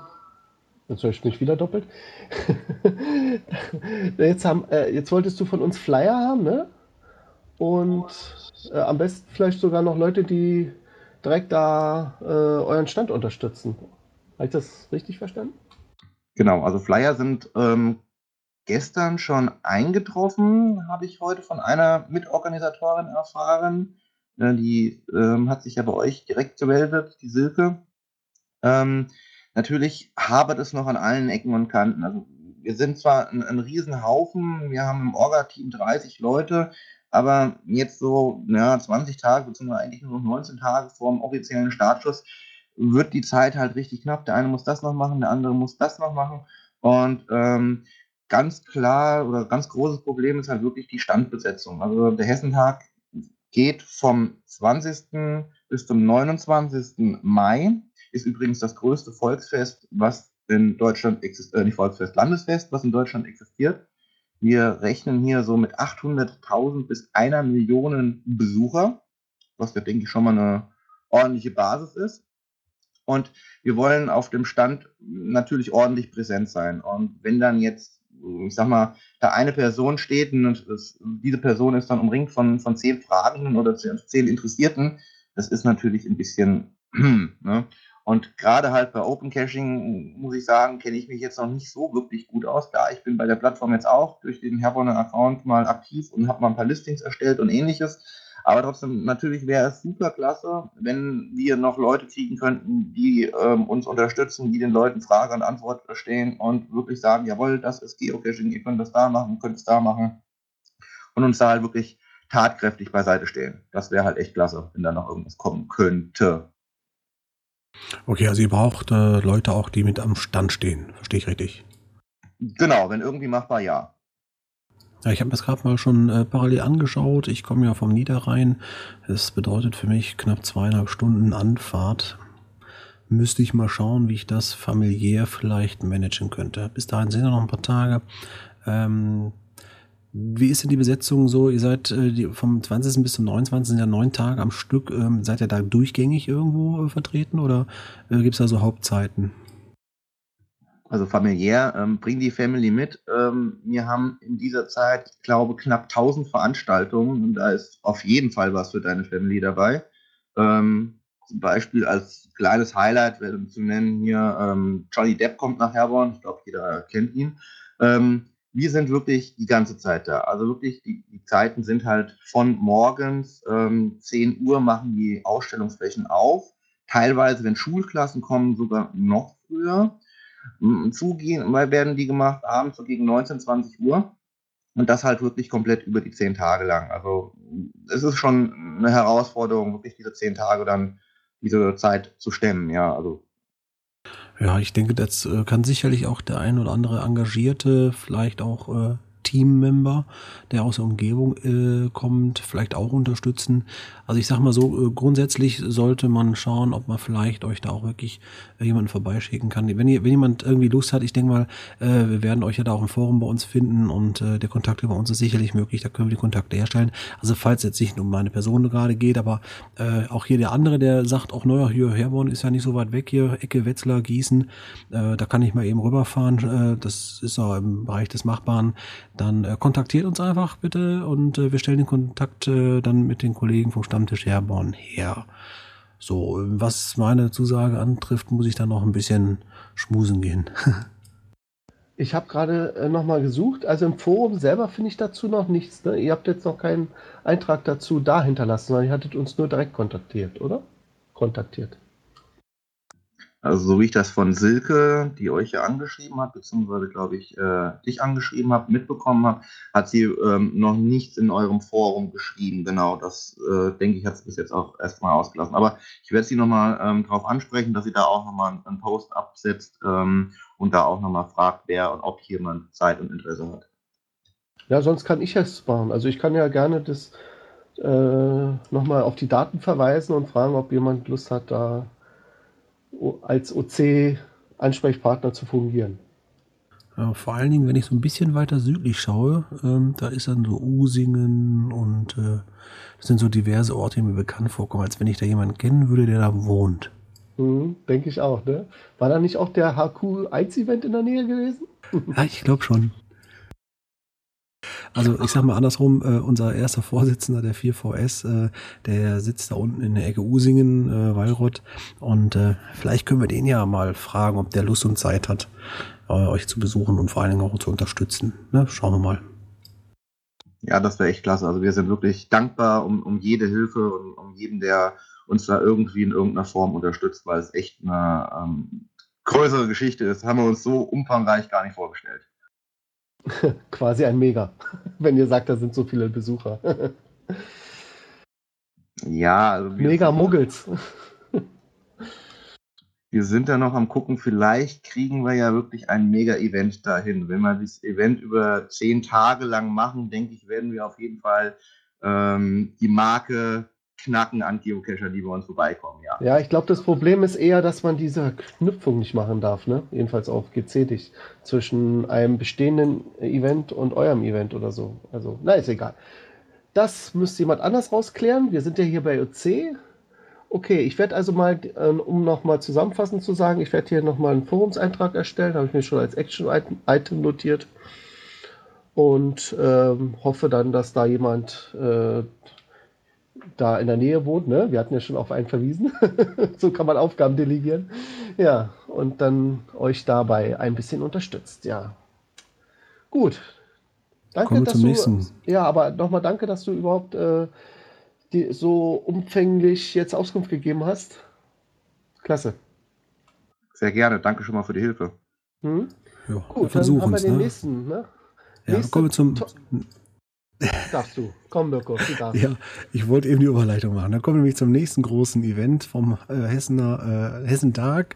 Jetzt höre ich mich wieder doppelt. jetzt, haben, äh, jetzt wolltest du von uns Flyer haben, ne? Und äh, am besten vielleicht sogar noch Leute, die direkt da äh, euren Stand unterstützen. Habe ich das richtig verstanden? Genau, also Flyer sind ähm, gestern schon eingetroffen, habe ich heute von einer Mitorganisatorin erfahren. Äh, die ähm, hat sich ja bei euch direkt gemeldet, die Silke. Ähm, Natürlich habert es noch an allen Ecken und Kanten. Also wir sind zwar ein, ein Riesenhaufen, wir haben im Orga-Team 30 Leute, aber jetzt so ja, 20 Tage, beziehungsweise eigentlich nur noch 19 Tage vor dem offiziellen Startschuss, wird die Zeit halt richtig knapp. Der eine muss das noch machen, der andere muss das noch machen. Und ähm, ganz klar oder ganz großes Problem ist halt wirklich die Standbesetzung. Also der Hessentag geht vom 20. bis zum 29. Mai ist übrigens das größte Volksfest, was in Deutschland existiert, äh, nicht Volksfest, Landesfest, was in Deutschland existiert. Wir rechnen hier so mit 800.000 bis einer Million Besucher, was ja, denke ich, schon mal eine ordentliche Basis ist. Und wir wollen auf dem Stand natürlich ordentlich präsent sein. Und wenn dann jetzt, ich sag mal, da eine Person steht und es, diese Person ist dann umringt von, von zehn Fragenden oder zehn Interessierten, das ist natürlich ein bisschen, ne? Und gerade halt bei Open Caching, muss ich sagen, kenne ich mich jetzt noch nicht so wirklich gut aus. Da ich bin bei der Plattform jetzt auch durch den Herborner Account mal aktiv und habe mal ein paar Listings erstellt und ähnliches. Aber trotzdem, natürlich wäre es super klasse, wenn wir noch Leute kriegen könnten, die ähm, uns unterstützen, die den Leuten Frage und Antwort verstehen und wirklich sagen, jawohl, das ist Geocaching, ihr könnt das da machen, könnt es da machen. Und uns da halt wirklich tatkräftig beiseite stehen. Das wäre halt echt klasse, wenn da noch irgendwas kommen könnte. Okay, also ihr braucht äh, Leute auch, die mit am Stand stehen. Verstehe ich richtig? Genau, wenn irgendwie machbar, ja. Ja, ich habe mir das gerade mal schon äh, parallel angeschaut. Ich komme ja vom Niederrhein. Das bedeutet für mich knapp zweieinhalb Stunden Anfahrt. Müsste ich mal schauen, wie ich das familiär vielleicht managen könnte. Bis dahin sind ja noch ein paar Tage. Ähm, wie ist denn die Besetzung so? Ihr seid äh, vom 20. bis zum 29. sind ja neun Tage am Stück. Ähm, seid ihr da durchgängig irgendwo äh, vertreten oder äh, gibt es da so Hauptzeiten? Also familiär, ähm, bring die Family mit. Ähm, wir haben in dieser Zeit, ich glaube, knapp 1000 Veranstaltungen und da ist auf jeden Fall was für deine Family dabei. Ähm, zum Beispiel als kleines Highlight zu nennen hier, ähm, Johnny Depp kommt nach Herborn, ich glaube, jeder kennt ihn. Ähm, wir sind wirklich die ganze Zeit da. Also wirklich, die, die Zeiten sind halt von morgens ähm, 10 Uhr machen die Ausstellungsflächen auf. Teilweise, wenn Schulklassen kommen, sogar noch früher. Zugehen, werden die gemacht abends so gegen 19, 20 Uhr. Und das halt wirklich komplett über die zehn Tage lang. Also es ist schon eine Herausforderung, wirklich diese zehn Tage dann diese Zeit zu stemmen. Ja, also ja, ich denke, das äh, kann sicherlich auch der ein oder andere Engagierte, vielleicht auch äh, Teammember, der aus der Umgebung äh, kommt, vielleicht auch unterstützen. Also ich sag mal so, äh, grundsätzlich sollte man schauen, ob man vielleicht euch da auch wirklich äh, jemanden vorbeischicken kann. Wenn, ihr, wenn jemand irgendwie Lust hat, ich denke mal, äh, wir werden euch ja da auch im Forum bei uns finden und äh, der Kontakt über uns ist sicherlich möglich, da können wir die Kontakte herstellen. Also falls jetzt nicht um meine Person gerade geht, aber äh, auch hier der andere, der sagt, auch neuer hier Herborn ist ja nicht so weit weg hier, Ecke Wetzlar, Gießen, äh, da kann ich mal eben rüberfahren, äh, das ist auch im Bereich des Machbaren dann äh, kontaktiert uns einfach bitte und äh, wir stellen den Kontakt äh, dann mit den Kollegen vom Stammtisch Herborn her. So, was meine Zusage antrifft, muss ich dann noch ein bisschen schmusen gehen. ich habe gerade äh, nochmal gesucht. Also im Forum selber finde ich dazu noch nichts. Ne? Ihr habt jetzt noch keinen Eintrag dazu da hinterlassen, sondern ihr hattet uns nur direkt kontaktiert, oder? Kontaktiert. Also so wie ich das von Silke, die euch ja angeschrieben hat, beziehungsweise glaube ich äh, dich angeschrieben habe, mitbekommen habe, hat sie ähm, noch nichts in eurem Forum geschrieben. Genau, das äh, denke ich, hat sie bis jetzt auch erstmal ausgelassen. Aber ich werde sie nochmal ähm, darauf ansprechen, dass sie da auch nochmal einen Post absetzt ähm, und da auch nochmal fragt, wer und ob jemand Zeit und Interesse hat. Ja, sonst kann ich es machen. Also ich kann ja gerne das äh, nochmal auf die Daten verweisen und fragen, ob jemand Lust hat, da als OC-Ansprechpartner zu fungieren. Ja, vor allen Dingen, wenn ich so ein bisschen weiter südlich schaue, ähm, da ist dann so Usingen und äh, das sind so diverse Orte, die mir bekannt vorkommen, als wenn ich da jemanden kennen würde, der da wohnt. Mhm, Denke ich auch, ne? War da nicht auch der HQ 1 Event in der Nähe gewesen? ja, ich glaube schon. Also ich sag mal andersrum, äh, unser erster Vorsitzender der 4VS, äh, der sitzt da unten in der Ecke Usingen, äh, Weilrott. Und äh, vielleicht können wir den ja mal fragen, ob der Lust und Zeit hat, äh, euch zu besuchen und vor allen Dingen auch zu unterstützen. Ne? Schauen wir mal. Ja, das wäre echt klasse. Also wir sind wirklich dankbar um, um jede Hilfe und um jeden, der uns da irgendwie in irgendeiner Form unterstützt, weil es echt eine ähm, größere Geschichte ist. Haben wir uns so umfangreich gar nicht vorgestellt. Quasi ein Mega, wenn ihr sagt, da sind so viele Besucher. ja, also Mega Muggels. wir sind da noch am gucken, vielleicht kriegen wir ja wirklich ein Mega-Event dahin. Wenn wir dieses Event über zehn Tage lang machen, denke ich, werden wir auf jeden Fall ähm, die Marke knacken an Geocacher, die bei uns vorbeikommen, ja. Ja, ich glaube, das Problem ist eher, dass man diese Knüpfung nicht machen darf, ne? Jedenfalls auf GC zwischen einem bestehenden Event und eurem Event oder so. Also, na, ist egal. Das müsste jemand anders rausklären. Wir sind ja hier bei OC. Okay, ich werde also mal, äh, um nochmal zusammenfassend zu sagen, ich werde hier nochmal einen Forumseintrag erstellen, habe ich mir schon als Action-Item notiert und ähm, hoffe dann, dass da jemand äh, da in der Nähe wohnt, ne? Wir hatten ja schon auf einen verwiesen. so kann man Aufgaben delegieren. Ja, und dann euch dabei ein bisschen unterstützt, ja. Gut. Danke, Kommen wir zum du, nächsten. Ja, aber nochmal danke, dass du überhaupt äh, die, so umfänglich jetzt Auskunft gegeben hast. Klasse. Sehr gerne. Danke schon mal für die Hilfe. Hm? Ja, Gut, dann haben wir den ne? nächsten. Ne? Ja, kommen wir zum Darfst du. Komm, Mirko, du darfst. Ja, ich wollte eben die Überleitung machen. Dann kommen wir nämlich zum nächsten großen Event vom äh, Hessener äh, Hessentag.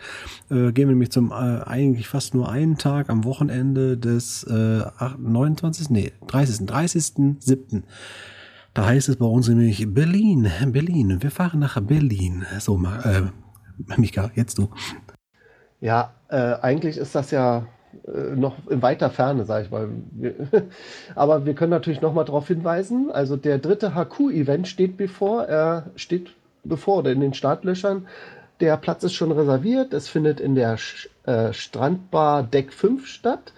Äh, gehen wir nämlich zum äh, eigentlich fast nur einen Tag am Wochenende des äh, 8, 29. Nee, 30. 30.07. Da heißt es bei uns nämlich Berlin, Berlin. Wir fahren nach Berlin. So, äh, Mika, jetzt du. Ja, äh, eigentlich ist das ja noch in weiter Ferne, sage ich mal. Aber wir können natürlich noch mal darauf hinweisen. Also der dritte HQ-Event steht bevor. Er steht bevor oder in den Startlöchern. Der Platz ist schon reserviert. Es findet in der äh, Strandbar Deck 5 statt.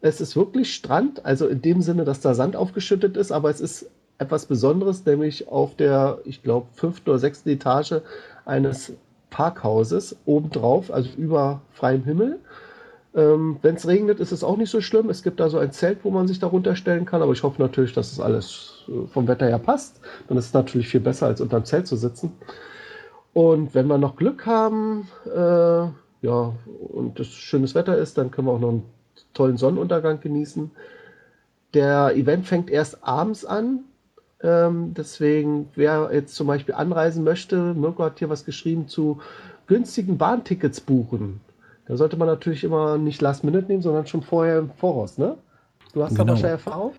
Es ist wirklich Strand, also in dem Sinne, dass da Sand aufgeschüttet ist, aber es ist etwas Besonderes, nämlich auf der, ich glaube, fünften oder sechsten Etage eines Parkhauses obendrauf, also über freiem Himmel. Ähm, Wenn es regnet, ist es auch nicht so schlimm. Es gibt da so ein Zelt, wo man sich darunter stellen kann, aber ich hoffe natürlich, dass es alles äh, vom Wetter her passt. Dann ist es natürlich viel besser, als unterm Zelt zu sitzen. Und wenn wir noch Glück haben, äh, ja, und es schönes Wetter ist, dann können wir auch noch einen tollen Sonnenuntergang genießen. Der Event fängt erst abends an. Ähm, deswegen, wer jetzt zum Beispiel anreisen möchte, Mirko hat hier was geschrieben zu günstigen Bahntickets buchen. Da sollte man natürlich immer nicht Last Minute nehmen, sondern schon vorher im Voraus, ne? Du hast da Genau. wahrscheinlich Erfahrung?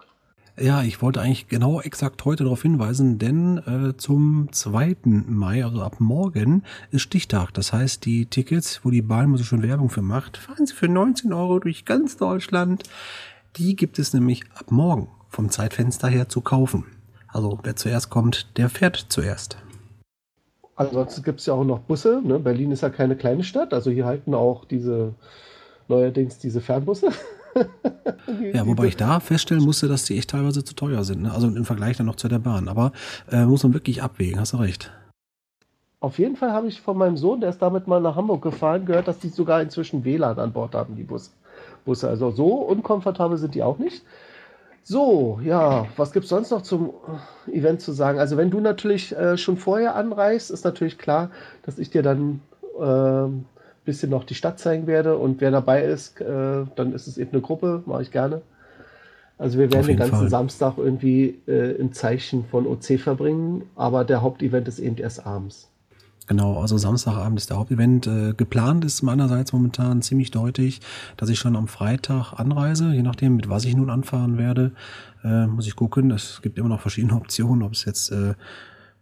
Ja, ich wollte eigentlich genau exakt heute darauf hinweisen, denn äh, zum 2. Mai, also ab morgen, ist Stichtag. Das heißt, die Tickets, wo die Bahn so schon Werbung für macht, fahren sie für 19 Euro durch ganz Deutschland. Die gibt es nämlich ab morgen vom Zeitfenster her zu kaufen. Also wer zuerst kommt, der fährt zuerst. Ansonsten gibt es ja auch noch Busse. Ne? Berlin ist ja keine kleine Stadt, also hier halten auch diese neuerdings diese Fernbusse. Ja, wobei ich da feststellen musste, dass die echt teilweise zu teuer sind. Ne? Also im Vergleich dann noch zu der Bahn. Aber äh, muss man wirklich abwägen, hast du recht. Auf jeden Fall habe ich von meinem Sohn, der ist damit mal nach Hamburg gefahren, gehört, dass die sogar inzwischen WLAN an Bord haben, die Bus Busse. Also so unkomfortabel sind die auch nicht. So, ja, was gibt es sonst noch zum äh, Event zu sagen? Also wenn du natürlich äh, schon vorher anreist, ist natürlich klar, dass ich dir dann ein bisschen noch die Stadt zeigen werde und wer dabei ist, äh, dann ist es eben eine Gruppe, mache ich gerne. Also wir werden den ganzen Fall. Samstag irgendwie äh, im Zeichen von OC verbringen, aber der Hauptevent ist eben erst abends. Genau, also Samstagabend ist der Hauptevent. Äh, geplant ist meinerseits momentan ziemlich deutlich, dass ich schon am Freitag anreise, je nachdem, mit was ich nun anfahren werde. Äh, muss ich gucken. Es gibt immer noch verschiedene Optionen, ob es jetzt äh,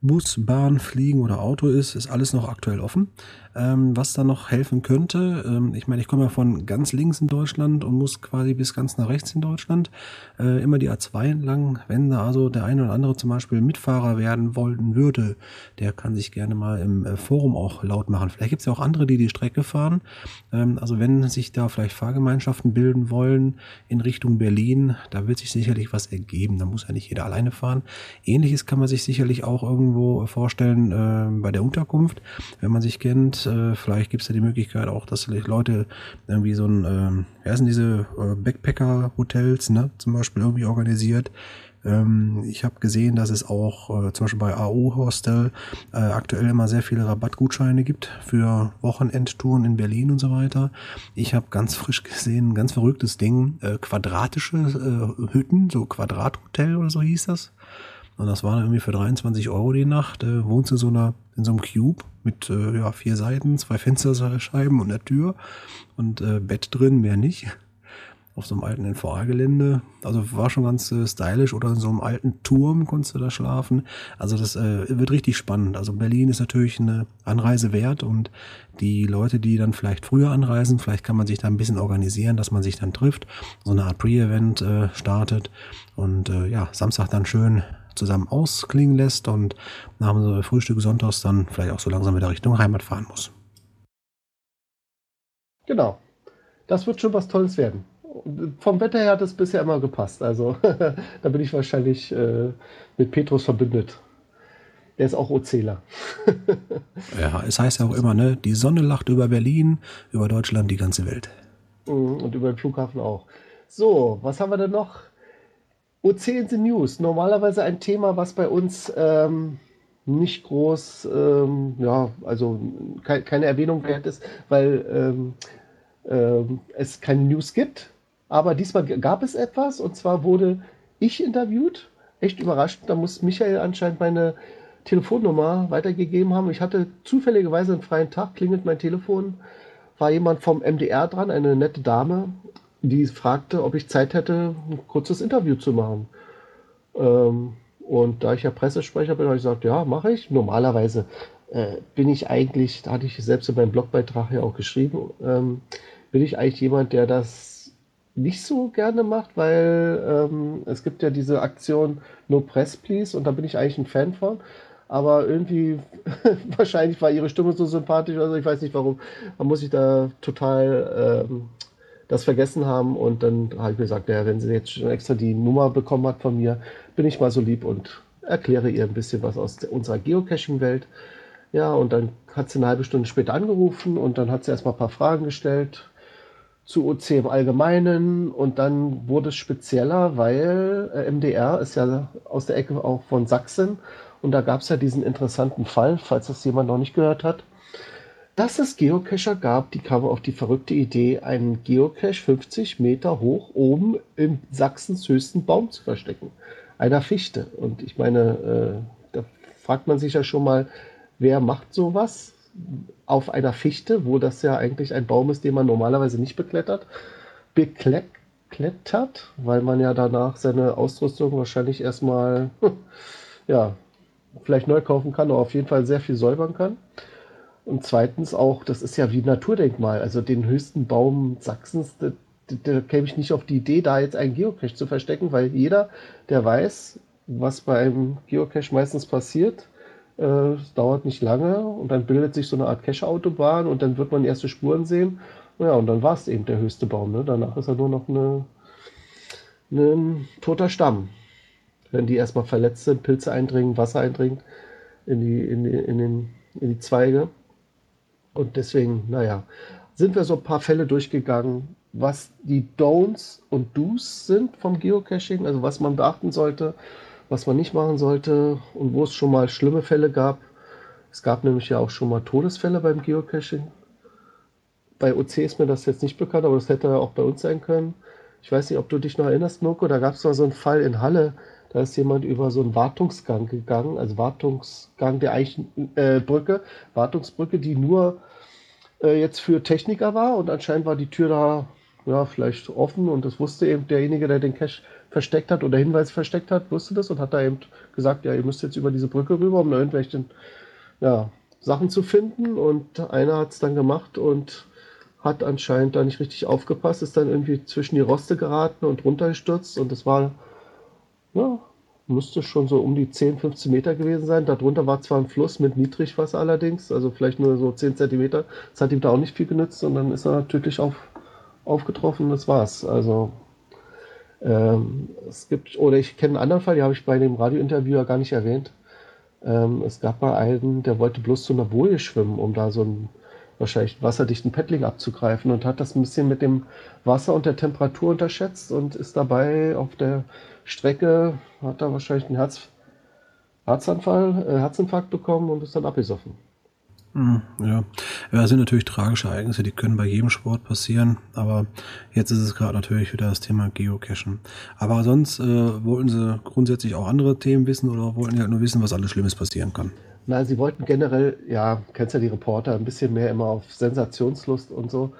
Bus, Bahn, Fliegen oder Auto ist, ist alles noch aktuell offen. Ähm, was da noch helfen könnte, ähm, ich meine, ich komme ja von ganz links in Deutschland und muss quasi bis ganz nach rechts in Deutschland äh, immer die A2 entlang. Wenn da also der eine oder andere zum Beispiel Mitfahrer werden wollen würde, der kann sich gerne mal im äh, Forum auch laut machen. Vielleicht gibt es ja auch andere, die die Strecke fahren. Ähm, also wenn sich da vielleicht Fahrgemeinschaften bilden wollen in Richtung Berlin, da wird sich sicherlich was ergeben. Da muss ja nicht jeder alleine fahren. Ähnliches kann man sich sicherlich auch irgendwo vorstellen äh, bei der Unterkunft, wenn man sich kennt. Äh, vielleicht gibt es ja die Möglichkeit auch, dass Leute irgendwie so ein, ähm, wer sind diese äh, Backpacker-Hotels, ne, zum Beispiel irgendwie organisiert. Ähm, ich habe gesehen, dass es auch äh, zum Beispiel bei AO Hostel äh, aktuell immer sehr viele Rabattgutscheine gibt für Wochenendtouren in Berlin und so weiter. Ich habe ganz frisch gesehen, ein ganz verrücktes Ding, äh, quadratische äh, Hütten, so Quadrathotel oder so hieß das. Und das war irgendwie für 23 Euro die Nacht. Äh, wohnst du so einer, in so einem Cube mit äh, ja, vier Seiten, zwei Fensterscheiben und einer Tür und äh, Bett drin, mehr nicht. Auf so einem alten NVA-Gelände. Also war schon ganz äh, stylisch. Oder in so einem alten Turm konntest du da schlafen. Also das äh, wird richtig spannend. Also Berlin ist natürlich eine Anreise wert und die Leute, die dann vielleicht früher anreisen, vielleicht kann man sich da ein bisschen organisieren, dass man sich dann trifft, so eine Art Pre-Event äh, startet und äh, ja, Samstag dann schön zusammen ausklingen lässt und nach dem Frühstück sonntags dann vielleicht auch so langsam wieder Richtung Heimat fahren muss. Genau. Das wird schon was Tolles werden. Vom Wetter her hat es bisher immer gepasst. Also da bin ich wahrscheinlich äh, mit Petrus verbündet. Der ist auch Ozähler. Ja, es heißt ja auch immer, ne, die Sonne lacht über Berlin, über Deutschland, die ganze Welt. Mhm, Und über den Flughafen auch. So, was haben wir denn noch? OC in News. Normalerweise ein Thema, was bei uns ähm, nicht groß, ähm, ja, also kei- keine Erwähnung wert ist, weil ähm, ähm, es keine News gibt. Aber diesmal gab es etwas und zwar wurde ich interviewt echt überrascht. Da muss Michael anscheinend meine Telefonnummer weitergegeben haben. Ich hatte zufälligerweise einen freien Tag, klingelt mein Telefon, war jemand vom MDR dran, eine nette Dame, die fragte, ob ich Zeit hätte, ein kurzes Interview zu machen. Ähm, und da ich ja Pressesprecher bin, habe ich gesagt, ja, mache ich. Normalerweise äh, bin ich eigentlich, da hatte ich selbst in meinem Blogbeitrag ja auch geschrieben, ähm, bin ich eigentlich jemand, der das nicht so gerne macht, weil ähm, es gibt ja diese Aktion No Press Please und da bin ich eigentlich ein Fan von. Aber irgendwie, wahrscheinlich war ihre Stimme so sympathisch, also ich weiß nicht warum. Man muss sich da total ähm, das vergessen haben und dann habe ich mir gesagt, ja, wenn sie jetzt schon extra die Nummer bekommen hat von mir, bin ich mal so lieb und erkläre ihr ein bisschen was aus unserer Geocaching-Welt. Ja, und dann hat sie eine halbe Stunde später angerufen und dann hat sie erstmal ein paar Fragen gestellt zu OC im Allgemeinen und dann wurde es spezieller, weil äh, MDR ist ja aus der Ecke auch von Sachsen und da gab es ja diesen interessanten Fall, falls das jemand noch nicht gehört hat, dass es Geocacher gab, die kamen auf die verrückte Idee, einen Geocache 50 Meter hoch oben im Sachsens höchsten Baum zu verstecken. Einer Fichte. Und ich meine, äh, da fragt man sich ja schon mal, wer macht sowas auf einer Fichte, wo das ja eigentlich ein Baum ist, den man normalerweise nicht beklettert, beklettert, weil man ja danach seine Ausrüstung wahrscheinlich erstmal, ja, vielleicht neu kaufen kann, oder auf jeden Fall sehr viel säubern kann. Und zweitens auch, das ist ja wie ein Naturdenkmal, also den höchsten Baum Sachsens, da, da käme ich nicht auf die Idee, da jetzt einen Geocache zu verstecken, weil jeder, der weiß, was beim Geocache meistens passiert, äh, dauert nicht lange und dann bildet sich so eine Art Cache-Autobahn und dann wird man erste Spuren sehen. Ja, und dann war es eben der höchste Baum. Ne? Danach ist er nur noch eine, ein toter Stamm. Wenn die erstmal verletzt sind, Pilze eindringen, Wasser eindringen in die, in die, in den, in die Zweige. Und deswegen, naja, sind wir so ein paar Fälle durchgegangen, was die Don'ts und Do's sind vom Geocaching, also was man beachten sollte, was man nicht machen sollte und wo es schon mal schlimme Fälle gab. Es gab nämlich ja auch schon mal Todesfälle beim Geocaching. Bei OC ist mir das jetzt nicht bekannt, aber das hätte auch bei uns sein können. Ich weiß nicht, ob du dich noch erinnerst, Mirko, da gab es mal so einen Fall in Halle, da ist jemand über so einen Wartungsgang gegangen, also Wartungsgang der Eichenbrücke, äh, Wartungsbrücke, die nur äh, jetzt für Techniker war und anscheinend war die Tür da ja, vielleicht offen und das wusste eben derjenige, der den Cache versteckt hat oder Hinweis versteckt hat, wusste das und hat da eben gesagt, ja, ihr müsst jetzt über diese Brücke rüber, um da irgendwelche ja, Sachen zu finden und einer hat es dann gemacht und hat anscheinend da nicht richtig aufgepasst, ist dann irgendwie zwischen die Roste geraten und runtergestürzt und das war ja, müsste schon so um die 10, 15 Meter gewesen sein. Darunter war zwar ein Fluss mit Niedrigwasser allerdings, also vielleicht nur so 10 Zentimeter. Das hat ihm da auch nicht viel genützt und dann ist er tödlich auf, aufgetroffen das war's. Also ähm, es gibt, oder ich kenne einen anderen Fall, den habe ich bei dem Radiointerviewer gar nicht erwähnt. Ähm, es gab mal einen, der wollte bloß zu einer Boje schwimmen, um da so einen wahrscheinlich wasserdichten Paddling abzugreifen und hat das ein bisschen mit dem Wasser und der Temperatur unterschätzt und ist dabei auf der Strecke, hat er wahrscheinlich einen Herz, Herzanfall, äh, Herzinfarkt bekommen und ist dann abgesoffen. Hm, ja. ja, das sind natürlich tragische Ereignisse, die können bei jedem Sport passieren, aber jetzt ist es gerade natürlich wieder das Thema Geocachen. Aber sonst äh, wollten Sie grundsätzlich auch andere Themen wissen oder wollten Sie halt nur wissen, was alles Schlimmes passieren kann? Nein, Sie wollten generell, ja, kennst ja die Reporter, ein bisschen mehr immer auf Sensationslust und so.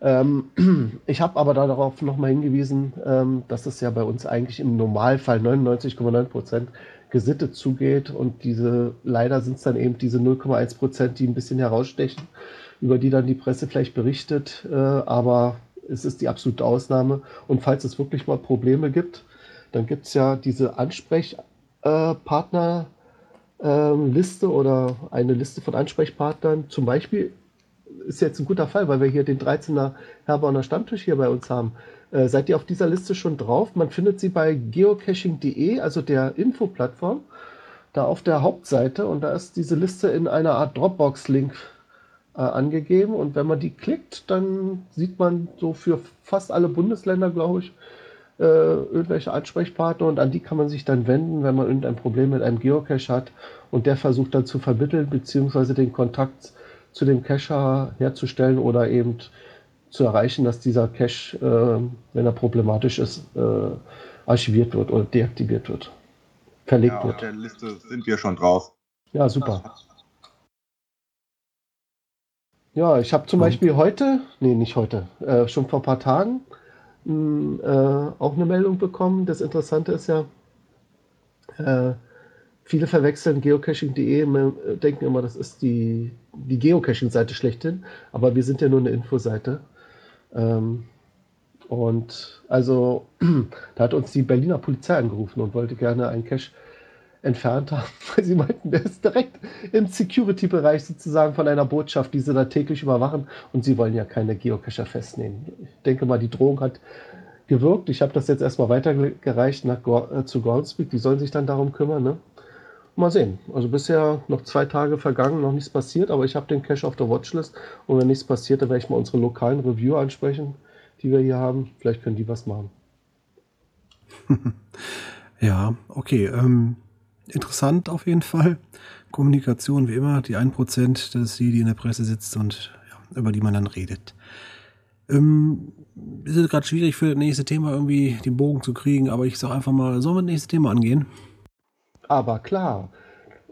Ähm, ich habe aber darauf nochmal hingewiesen, ähm, dass es ja bei uns eigentlich im Normalfall 99,9 Prozent gesittet zugeht und diese, leider sind es dann eben diese 0,1 Prozent, die ein bisschen herausstechen, über die dann die Presse vielleicht berichtet, äh, aber es ist die absolute Ausnahme. Und falls es wirklich mal Probleme gibt, dann gibt es ja diese Ansprechpartnerliste äh, oder eine Liste von Ansprechpartnern, zum Beispiel ist jetzt ein guter Fall, weil wir hier den 13er Herborner Stammtisch hier bei uns haben. Äh, seid ihr auf dieser Liste schon drauf? Man findet sie bei geocaching.de, also der Infoplattform, da auf der Hauptseite und da ist diese Liste in einer Art Dropbox-Link äh, angegeben und wenn man die klickt, dann sieht man so für fast alle Bundesländer, glaube ich, äh, irgendwelche Ansprechpartner und an die kann man sich dann wenden, wenn man irgendein Problem mit einem Geocache hat und der versucht dann zu vermitteln, beziehungsweise den Kontakt zu dem Cacher herzustellen oder eben zu erreichen, dass dieser Cache, äh, wenn er problematisch ist, äh, archiviert wird oder deaktiviert wird. verlegt Ja, auf wird. der Liste sind wir schon drauf. Ja, super. Ja, ich habe zum. Beispiel heute, nee, nicht heute, äh, schon vor ein paar Tagen mh, äh, auch eine Meldung bekommen. Das Interessante ist ja, äh, viele verwechseln geocaching.de, äh, denken immer, das ist die, die Geocaching-Seite schlechthin, aber wir sind ja nur eine Infoseite. Ähm, und also, da hat uns die Berliner Polizei angerufen und wollte gerne einen Cache entfernt haben, weil sie meinten, der ist direkt im Security-Bereich sozusagen von einer Botschaft, die sie da täglich überwachen und sie wollen ja keine Geocacher festnehmen. Ich denke mal, die Drohung hat gewirkt. Ich habe das jetzt erstmal weitergereicht nach äh, zu Groundspeak, die sollen sich dann darum kümmern. Ne? Mal sehen. Also bisher noch zwei Tage vergangen, noch nichts passiert, aber ich habe den Cache auf der Watchlist und wenn nichts passiert, dann werde ich mal unsere lokalen Reviewer ansprechen, die wir hier haben. Vielleicht können die was machen. Ja, okay. Ähm, interessant auf jeden Fall. Kommunikation wie immer, die 1%, das ist die, die in der Presse sitzt und ja, über die man dann redet. Ähm, ist gerade schwierig für das nächste Thema irgendwie den Bogen zu kriegen, aber ich sage einfach mal, sollen wir das nächste Thema angehen? Aber klar.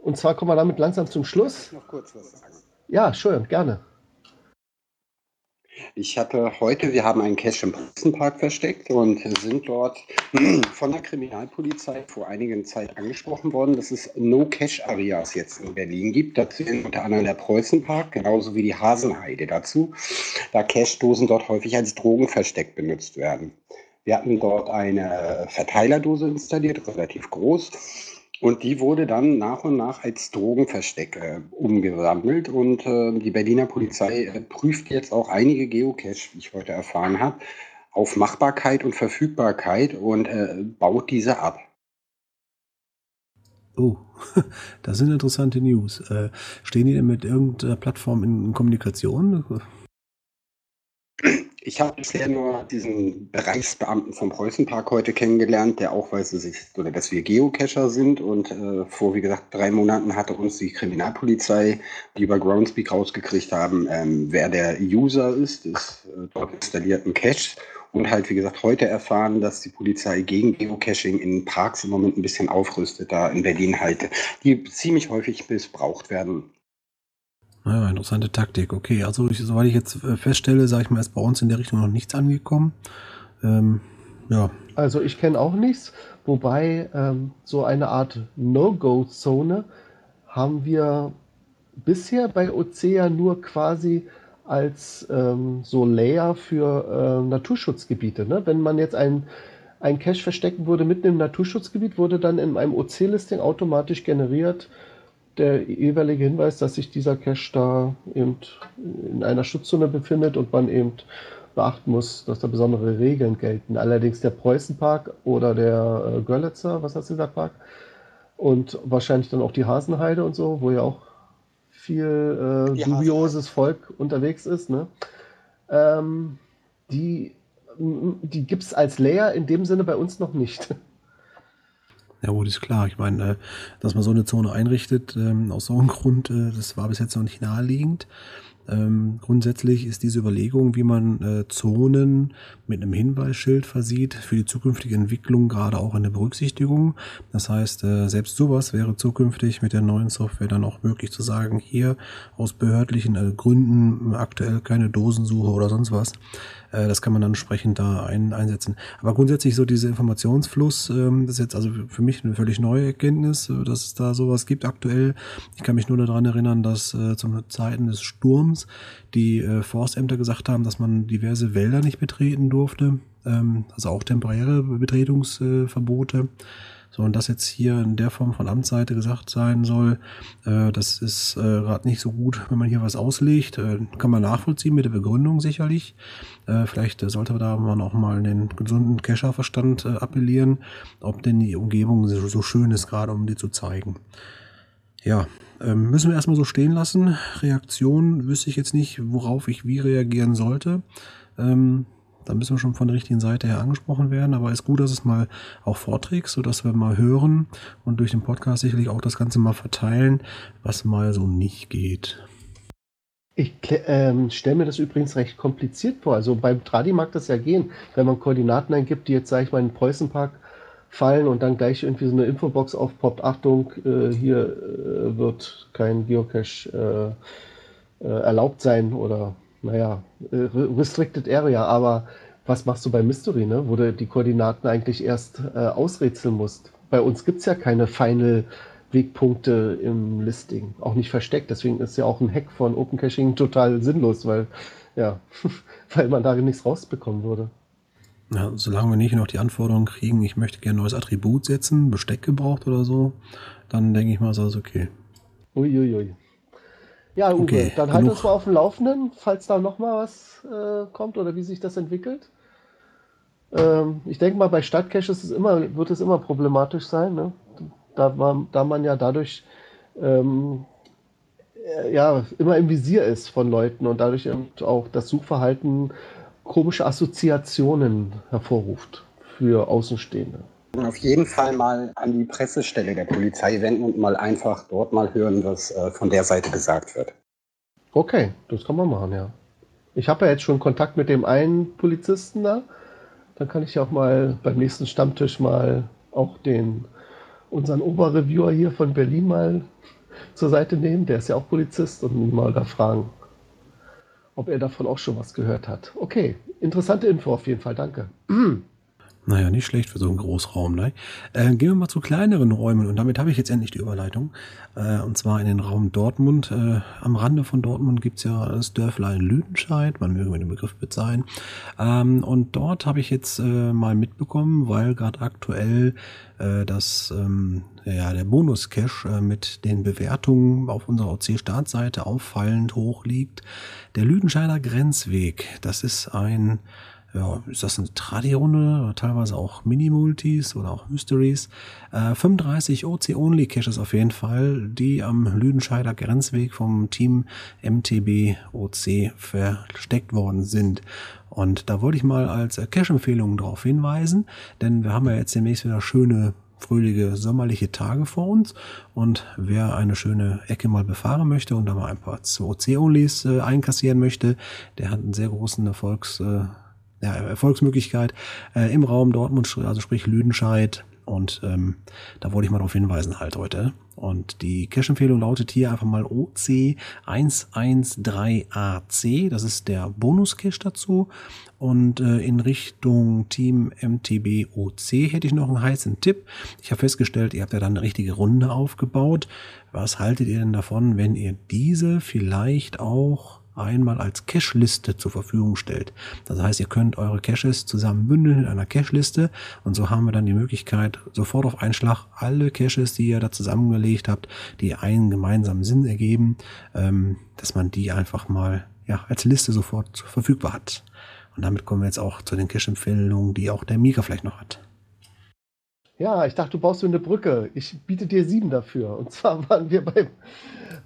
Und zwar kommen wir damit langsam zum Schluss. noch kurz was sagen. Ja, schön, gerne. Ich hatte heute, wir haben einen Cache im Prinzenpark versteckt und sind dort von der Kriminalpolizei vor einigen Zeit angesprochen worden, dass es No-Cache-Areas jetzt in Berlin gibt. Dazu unter anderem der Preußenpark, genauso wie die Hasenheide dazu, da Cache-Dosen dort häufig als Drogenversteck benutzt werden. Wir hatten dort eine Verteilerdose installiert, relativ groß. Und die wurde dann nach und nach als Drogenversteck äh, umgewandelt. Und äh, die Berliner Polizei äh, prüft jetzt auch einige Geocache, wie ich heute erfahren habe, auf Machbarkeit und Verfügbarkeit und äh, baut diese ab. Oh, das sind interessante News. Stehen die denn mit irgendeiner Plattform in Kommunikation? Ich habe bisher nur diesen Bereichsbeamten vom Preußenpark heute kennengelernt, der auch weiß, dass, ich, oder dass wir Geocacher sind. Und äh, vor, wie gesagt, drei Monaten hatte uns die Kriminalpolizei, die über Groundspeak rausgekriegt haben, ähm, wer der User ist, des äh, dort installierten Caches. Und halt, wie gesagt, heute erfahren, dass die Polizei gegen Geocaching in Parks im Moment ein bisschen aufrüstet, da in Berlin halt, die ziemlich häufig missbraucht werden. Ja, interessante Taktik. Okay, also ich, soweit ich jetzt äh, feststelle, sage ich mal, ist bei uns in der Richtung noch nichts angekommen. Ähm, ja, Also ich kenne auch nichts, wobei ähm, so eine Art No-Go-Zone haben wir bisher bei Ocea nur quasi als ähm, so Layer für äh, Naturschutzgebiete. Ne? Wenn man jetzt ein, ein Cache verstecken würde mitten im Naturschutzgebiet, wurde dann in einem OC-Listing automatisch generiert der jeweilige Hinweis, dass sich dieser Cache da eben in einer Schutzzone befindet und man eben beachten muss, dass da besondere Regeln gelten. Allerdings der Preußenpark oder der äh, Görlitzer, was heißt dieser Park? Und wahrscheinlich dann auch die Hasenheide und so, wo ja auch viel äh, dubioses Volk unterwegs ist. Ne? Ähm, die die gibt es als Layer in dem Sinne bei uns noch nicht. Ja gut, ist klar. Ich meine, äh, dass man so eine Zone einrichtet, ähm, aus so einem Grund, äh, das war bis jetzt noch nicht naheliegend. Ähm, grundsätzlich ist diese Überlegung, wie man äh, Zonen mit einem Hinweisschild versieht, für die zukünftige Entwicklung gerade auch eine Berücksichtigung. Das heißt, äh, selbst sowas wäre zukünftig mit der neuen Software dann auch möglich zu sagen, hier aus behördlichen äh, Gründen aktuell keine Dosensuche oder sonst was. Äh, das kann man dann entsprechend da ein, einsetzen. Aber grundsätzlich so dieser Informationsfluss, ähm, das ist jetzt also für mich eine völlig neue Erkenntnis, äh, dass es da sowas gibt aktuell. Ich kann mich nur daran erinnern, dass äh, zu Zeiten des Sturms die äh, Forstämter gesagt haben, dass man diverse Wälder nicht betreten durfte, ähm, also auch temporäre Betretungsverbote. So, und das jetzt hier in der Form von Amtsseite gesagt sein soll, äh, das ist äh, gerade nicht so gut, wenn man hier was auslegt. Äh, kann man nachvollziehen mit der Begründung sicherlich. Äh, vielleicht äh, sollte da man auch mal den gesunden Kescherverstand äh, appellieren, ob denn die Umgebung so, so schön ist, gerade um die zu zeigen. Ja, ähm, müssen wir erstmal so stehen lassen. Reaktion wüsste ich jetzt nicht, worauf ich wie reagieren sollte. Ähm, da müssen wir schon von der richtigen Seite her angesprochen werden, aber ist gut, dass es mal auch vorträgst, sodass wir mal hören und durch den Podcast sicherlich auch das Ganze mal verteilen, was mal so nicht geht. Ich ähm, stelle mir das übrigens recht kompliziert vor. Also beim Tradi mag das ja gehen, wenn man Koordinaten eingibt, die jetzt, sage ich mal, in Preußenpark fallen und dann gleich irgendwie so eine Infobox aufpoppt, Achtung, äh, hier äh, wird kein Geocache äh, äh, erlaubt sein oder naja, äh, Restricted Area, aber was machst du bei Mystery, ne? wo du die Koordinaten eigentlich erst ausrätseln musst? Bei uns gibt es ja keine Final Wegpunkte im Listing, auch nicht versteckt. Deswegen ist ja auch ein Hack von Open Caching total sinnlos, weil ja, weil man da nichts rausbekommen würde. Ja, solange wir nicht noch die Anforderung kriegen, ich möchte gerne ein neues Attribut setzen, Besteck gebraucht oder so, dann denke ich mal, ist alles okay. Uiuiui. Ui, ui. Ja, Uwe, okay, dann halt uns mal auf dem Laufenden, falls da noch mal was äh, kommt oder wie sich das entwickelt. Ähm, ich denke mal, bei Stadtcaches ist immer, wird es immer problematisch sein, ne? da, war, da man ja dadurch ähm, äh, ja, immer im Visier ist von Leuten und dadurch auch das Suchverhalten komische Assoziationen hervorruft für Außenstehende. Auf jeden Fall mal an die Pressestelle der Polizei wenden und mal einfach dort mal hören, was äh, von der Seite gesagt wird. Okay, das kann man machen, ja. Ich habe ja jetzt schon Kontakt mit dem einen Polizisten da. Dann kann ich ja auch mal beim nächsten Stammtisch mal auch den unseren Oberreviewer hier von Berlin mal zur Seite nehmen. Der ist ja auch Polizist und ihn mal da fragen, ob er davon auch schon was gehört hat. Okay, interessante Info auf jeden Fall, danke. Naja, nicht schlecht für so einen Großraum. Ne? Äh, gehen wir mal zu kleineren Räumen und damit habe ich jetzt endlich die Überleitung. Äh, und zwar in den Raum Dortmund. Äh, am Rande von Dortmund gibt's ja das Dörflein Lüdenscheid, man möge mir den Begriff bezahlen. Ähm, und dort habe ich jetzt äh, mal mitbekommen, weil gerade aktuell äh, das ähm, ja, der Bonus-Cache äh, mit den Bewertungen auf unserer OC-Startseite auffallend hoch liegt. Der Lüdenscheider Grenzweg, das ist ein ja, ist das eine Tradi-Runde, teilweise auch Mini-Multis oder auch Mysteries. Äh, 35 OC-Only-Caches auf jeden Fall, die am Lüdenscheider Grenzweg vom Team MTB OC versteckt worden sind. Und da wollte ich mal als Cache-Empfehlung darauf hinweisen, denn wir haben ja jetzt demnächst wieder schöne fröhliche sommerliche Tage vor uns und wer eine schöne Ecke mal befahren möchte und da mal ein paar OC-Onlys äh, einkassieren möchte, der hat einen sehr großen Erfolgs, äh, ja, Erfolgsmöglichkeit äh, im Raum Dortmund, also sprich Lüdenscheid. Und ähm, da wollte ich mal darauf hinweisen halt heute. Und die Cache-Empfehlung lautet hier einfach mal OC113AC. Das ist der Bonus-Cache dazu. Und äh, in Richtung Team MTB OC hätte ich noch einen heißen Tipp. Ich habe festgestellt, ihr habt ja dann eine richtige Runde aufgebaut. Was haltet ihr denn davon, wenn ihr diese vielleicht auch einmal als Cache-Liste zur Verfügung stellt. Das heißt, ihr könnt eure Caches zusammen bündeln in einer Cache-Liste und so haben wir dann die Möglichkeit, sofort auf einen Schlag alle Caches, die ihr da zusammengelegt habt, die einen gemeinsamen Sinn ergeben, ähm, dass man die einfach mal ja, als Liste sofort verfügbar hat. Und damit kommen wir jetzt auch zu den Cache-Empfehlungen, die auch der Mika vielleicht noch hat. Ja, ich dachte, du baust so eine Brücke. Ich biete dir sieben dafür. Und zwar waren wir beim,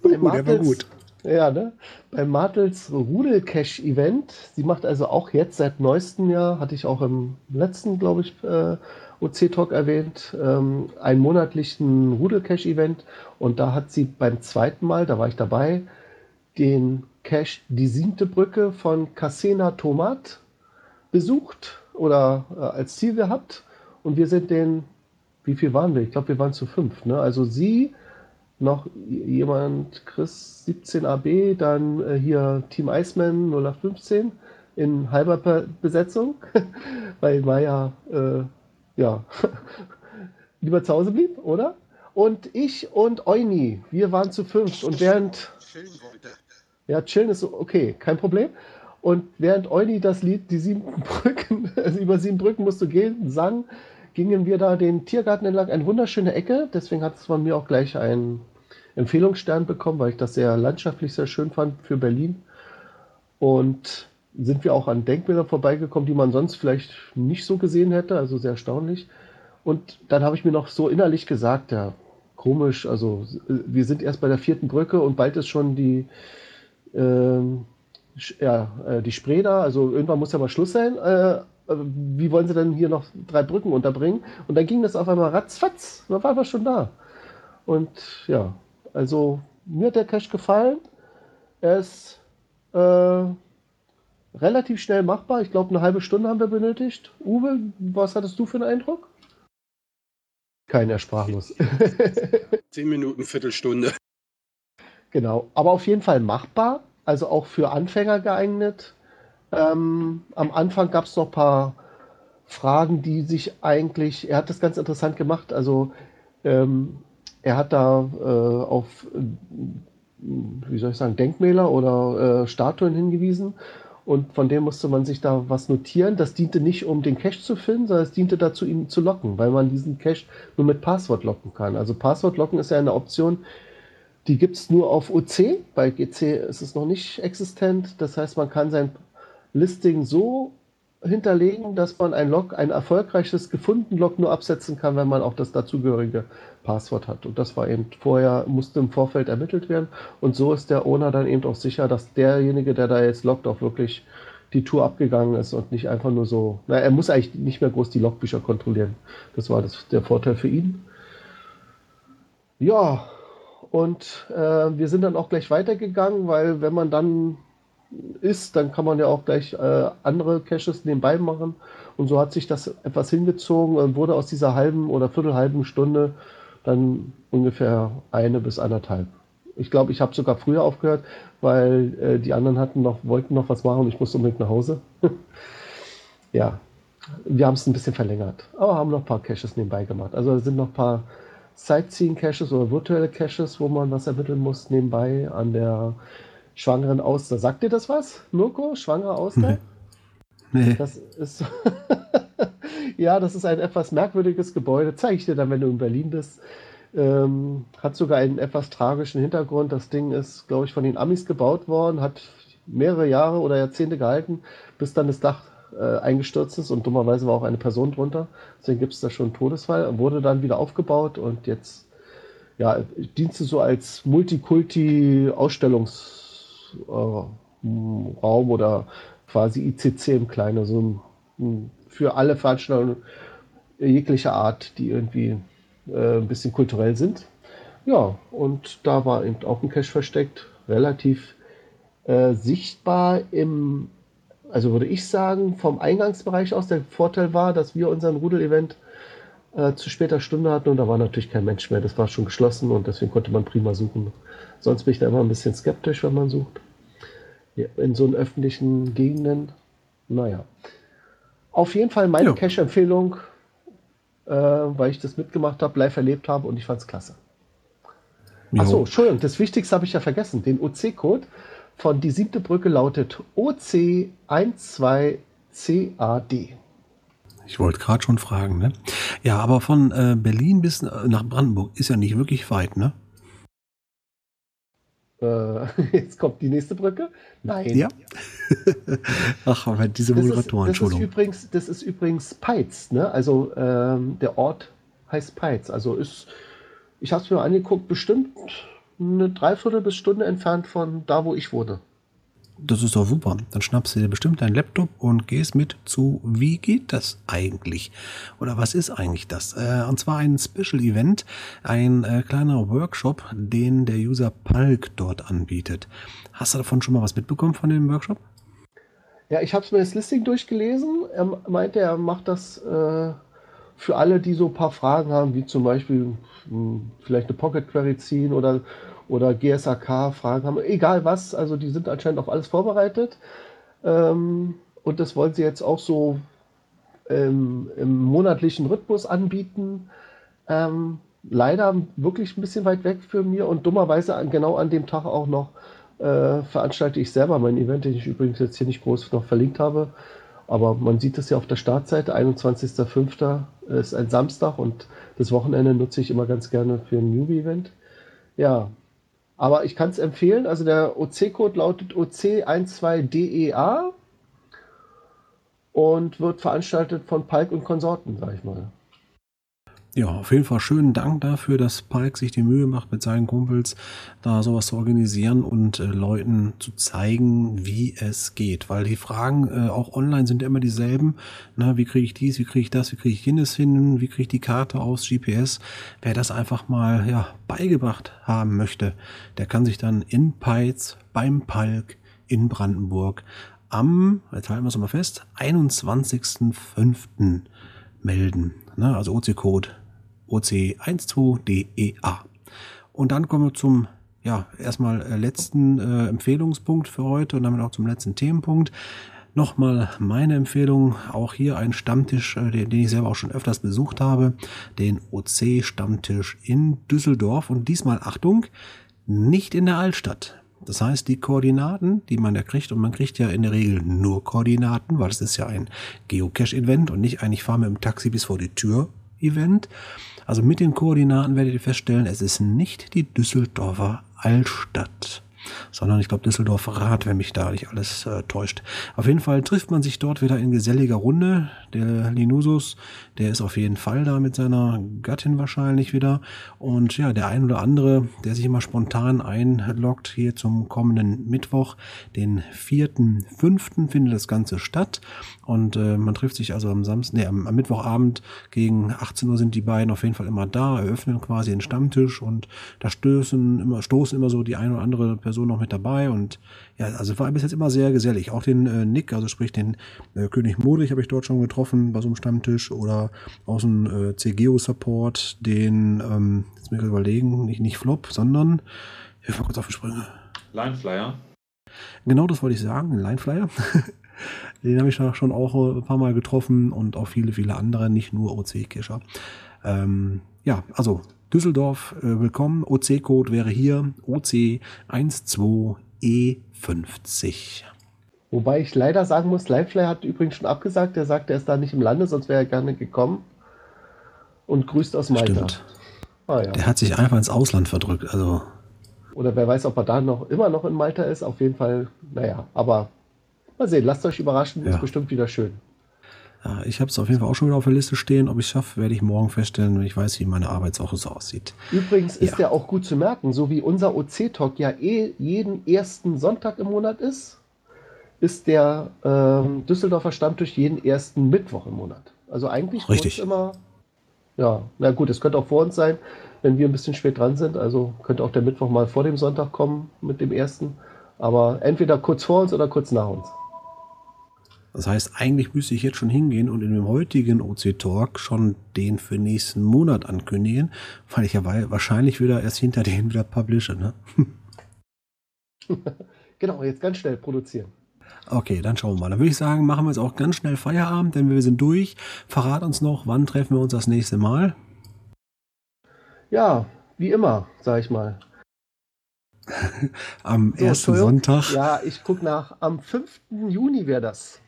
beim uh, der war gut. Ja, ne? Beim Martels Rudel-Cache-Event. Sie macht also auch jetzt seit neuestem Jahr, hatte ich auch im letzten, glaube ich, äh, OC-Talk erwähnt, ähm, einen monatlichen Rudel-Cache-Event. Und da hat sie beim zweiten Mal, da war ich dabei, den Cache Die siebte Brücke von Casena Tomat besucht oder äh, als Ziel gehabt. Und wir sind den, wie viel waren wir? Ich glaube, wir waren zu fünf. Ne? Also sie, noch jemand, Chris 17AB, dann äh, hier Team Iceman 0815 in halber Besetzung, weil Maya äh, ja lieber zu Hause blieb, oder? Und ich und Euni, wir waren zu fünf und während ja chillen ist okay, kein Problem. Und während Euni das Lied die sieben Brücken, also über sieben Brücken musst du gehen, sang, gingen wir da den Tiergarten entlang, eine wunderschöne Ecke. Deswegen hat es von mir auch gleich ein Empfehlungsstern bekommen, weil ich das sehr landschaftlich sehr schön fand für Berlin. Und sind wir auch an Denkmälern vorbeigekommen, die man sonst vielleicht nicht so gesehen hätte, also sehr erstaunlich. Und dann habe ich mir noch so innerlich gesagt, ja, komisch, also wir sind erst bei der vierten Brücke und bald ist schon die, äh, ja, äh, die Spree da, also irgendwann muss ja mal Schluss sein. Äh, wie wollen sie denn hier noch drei Brücken unterbringen? Und dann ging das auf einmal ratzfatz, dann waren wir schon da. Und ja, also mir hat der Cache gefallen. Er ist äh, relativ schnell machbar. Ich glaube, eine halbe Stunde haben wir benötigt. Uwe, was hattest du für einen Eindruck? Keiner sprachlos. Zehn Minuten, Viertelstunde. Genau, aber auf jeden Fall machbar, also auch für Anfänger geeignet. Ähm, am Anfang gab es noch ein paar Fragen, die sich eigentlich, er hat das ganz interessant gemacht, also ähm, er hat da äh, auf, wie soll ich sagen, Denkmäler oder äh, Statuen hingewiesen und von denen musste man sich da was notieren. Das diente nicht, um den Cache zu finden, sondern es diente dazu, ihn zu locken, weil man diesen Cache nur mit Passwort locken kann. Also Passwort locken ist ja eine Option, die gibt es nur auf OC. Bei GC ist es noch nicht existent. Das heißt, man kann sein Listing so hinterlegen, dass man ein Log, ein erfolgreiches gefunden Log nur absetzen kann, wenn man auch das dazugehörige Passwort hat. Und das war eben vorher, musste im Vorfeld ermittelt werden. Und so ist der Owner dann eben auch sicher, dass derjenige, der da jetzt loggt, auch wirklich die Tour abgegangen ist und nicht einfach nur so. Na, er muss eigentlich nicht mehr groß die Logbücher kontrollieren. Das war das, der Vorteil für ihn. Ja, und äh, wir sind dann auch gleich weitergegangen, weil wenn man dann ist, dann kann man ja auch gleich äh, andere Caches nebenbei machen. Und so hat sich das etwas hingezogen und wurde aus dieser halben oder viertelhalben Stunde dann ungefähr eine bis anderthalb. Ich glaube, ich habe sogar früher aufgehört, weil äh, die anderen hatten noch, wollten noch was machen und ich musste unbedingt nach Hause. ja, wir haben es ein bisschen verlängert, aber haben noch ein paar Caches nebenbei gemacht. Also es sind noch ein paar Sightseeing-Caches oder virtuelle Caches, wo man was ermitteln muss nebenbei an der schwangeren Auster. Sagt dir das was, Mirko? Schwangere Auster? Nee. Das ist ja, das ist ein etwas merkwürdiges Gebäude. Zeige ich dir dann, wenn du in Berlin bist. Ähm, hat sogar einen etwas tragischen Hintergrund. Das Ding ist, glaube ich, von den Amis gebaut worden, hat mehrere Jahre oder Jahrzehnte gehalten, bis dann das Dach äh, eingestürzt ist und dummerweise war auch eine Person drunter. Deswegen gibt es da schon einen Todesfall. Wurde dann wieder aufgebaut und jetzt ja, dienste so als Multikulti-Ausstellungs- Raum oder quasi ICC im Kleinen, so ein, für alle Veranstaltungen jeglicher Art, die irgendwie äh, ein bisschen kulturell sind. Ja, und da war eben auch ein Cache versteckt, relativ äh, sichtbar im, also würde ich sagen, vom Eingangsbereich aus. Der Vorteil war, dass wir unseren Rudel-Event äh, zu später Stunde hatten und da war natürlich kein Mensch mehr. Das war schon geschlossen und deswegen konnte man prima suchen. Sonst bin ich da immer ein bisschen skeptisch, wenn man sucht. Ja, in so öffentlichen Gegenden. Naja. Auf jeden Fall meine Cache-Empfehlung, äh, weil ich das mitgemacht habe, live erlebt habe und ich fand es klasse. Achso, Entschuldigung, das Wichtigste habe ich ja vergessen. Den OC-Code von die siebte Brücke lautet OC12CAD. Ich wollte gerade schon fragen, ne? Ja, aber von äh, Berlin bis nach Brandenburg ist ja nicht wirklich weit, ne? Äh, jetzt kommt die nächste Brücke. Nein. Ja. Ach, aber diese Moderatoren, das ist, das ist übrigens, das ist übrigens Peitz, ne? Also ähm, der Ort heißt Peitz. Also ist, ich habe es mir angeguckt, bestimmt eine Dreiviertel bis Stunde entfernt von da, wo ich wohne. Das ist doch super. Dann schnappst du dir bestimmt deinen Laptop und gehst mit zu, wie geht das eigentlich? Oder was ist eigentlich das? Äh, und zwar ein Special Event, ein äh, kleiner Workshop, den der User Palk dort anbietet. Hast du davon schon mal was mitbekommen von dem Workshop? Ja, ich habe mir das Listing durchgelesen. Er meinte, er macht das äh, für alle, die so ein paar Fragen haben, wie zum Beispiel mh, hm, vielleicht eine Pocket Query ziehen oder oder GSAK-Fragen haben, egal was, also die sind anscheinend auf alles vorbereitet. Ähm, und das wollen sie jetzt auch so ähm, im monatlichen Rhythmus anbieten. Ähm, leider wirklich ein bisschen weit weg für mir und dummerweise an, genau an dem Tag auch noch äh, veranstalte ich selber mein Event, den ich übrigens jetzt hier nicht groß noch verlinkt habe. Aber man sieht es ja auf der Startseite, 21.05. ist ein Samstag und das Wochenende nutze ich immer ganz gerne für ein Newbie-Event. Ja, aber ich kann es empfehlen. Also der OC-Code lautet OC12DEA und wird veranstaltet von Palk und Konsorten, sag ich mal. Ja, auf jeden Fall schönen Dank dafür, dass Palk sich die Mühe macht, mit seinen Kumpels da sowas zu organisieren und äh, Leuten zu zeigen, wie es geht. Weil die Fragen äh, auch online sind immer dieselben. Na, wie kriege ich dies, wie kriege ich das, wie kriege ich jenes hin, wie kriege ich die Karte aus GPS? Wer das einfach mal ja, beigebracht haben möchte, der kann sich dann in Peitz beim Palk in Brandenburg am, jetzt halten wir es mal fest, 21.05. melden. Also OC-Code oc12dea. Und dann kommen wir zum ja, erstmal äh, letzten äh, Empfehlungspunkt für heute und damit auch zum letzten Themenpunkt. Nochmal meine Empfehlung, auch hier ein Stammtisch, äh, den, den ich selber auch schon öfters besucht habe, den OC-Stammtisch in Düsseldorf und diesmal Achtung, nicht in der Altstadt. Das heißt, die Koordinaten, die man da kriegt, und man kriegt ja in der Regel nur Koordinaten, weil es ist ja ein Geocache-Event und nicht ein Ich fahre mit dem Taxi bis vor die Tür Event. Also mit den Koordinaten werdet ihr feststellen, es ist nicht die Düsseldorfer Altstadt sondern ich glaube Düsseldorf Rad, wenn mich da nicht alles äh, täuscht. Auf jeden Fall trifft man sich dort wieder in geselliger Runde. Der Linusus, der ist auf jeden Fall da mit seiner Gattin wahrscheinlich wieder. Und ja, der ein oder andere, der sich immer spontan einloggt hier zum kommenden Mittwoch, den 4.5. findet das Ganze statt. Und äh, man trifft sich also am Samstag, nee, am, am Mittwochabend gegen 18 Uhr sind die beiden auf jeden Fall immer da, eröffnen quasi den Stammtisch und da stößen immer, stoßen immer so die eine oder andere Person Person noch mit dabei und ja, also war bis jetzt immer sehr gesellig. Auch den äh, Nick, also sprich den äh, König Modrich habe ich dort schon getroffen bei so einem Stammtisch oder aus dem äh, CGO-Support den, ähm, jetzt muss ich überlegen, nicht, nicht Flop, sondern, hilf mal kurz auf die Sprünge. Lineflyer. Genau das wollte ich sagen, Lineflyer. den habe ich schon auch ein paar Mal getroffen und auch viele, viele andere, nicht nur OC-Kescher. Ähm, ja, also Düsseldorf, äh, willkommen. OC-Code wäre hier OC12E50. Wobei ich leider sagen muss, Livefly hat übrigens schon abgesagt. Er sagt, er ist da nicht im Lande, sonst wäre er gerne gekommen. Und grüßt aus Malta. Stimmt. Ah, ja. Der hat sich einfach ins Ausland verdrückt. Also. Oder wer weiß, ob er da noch immer noch in Malta ist. Auf jeden Fall, naja, aber mal sehen, lasst euch überraschen, ja. ist bestimmt wieder schön. Ja, ich habe es auf jeden Fall auch schon wieder auf der Liste stehen. Ob ich es schaffe, werde ich morgen feststellen, wenn ich weiß, wie meine Arbeitswoche so aussieht. Übrigens ist ja auch gut zu merken, so wie unser OC-Talk ja eh jeden ersten Sonntag im Monat ist, ist der ähm, Düsseldorfer Stammtisch jeden ersten Mittwoch im Monat. Also eigentlich Richtig. immer. Ja, na gut, es könnte auch vor uns sein, wenn wir ein bisschen spät dran sind. Also könnte auch der Mittwoch mal vor dem Sonntag kommen mit dem ersten. Aber entweder kurz vor uns oder kurz nach uns. Das heißt, eigentlich müsste ich jetzt schon hingehen und in dem heutigen OC Talk schon den für nächsten Monat ankündigen, weil ich ja wahrscheinlich wieder erst hinter den wieder publische, ne? genau, jetzt ganz schnell produzieren. Okay, dann schauen wir mal. Dann würde ich sagen, machen wir jetzt auch ganz schnell Feierabend, denn wir sind durch. Verrat uns noch, wann treffen wir uns das nächste Mal? Ja, wie immer, sag ich mal. Am so, ersten Sonntag. Ja, ich gucke nach. Am 5. Juni wäre das.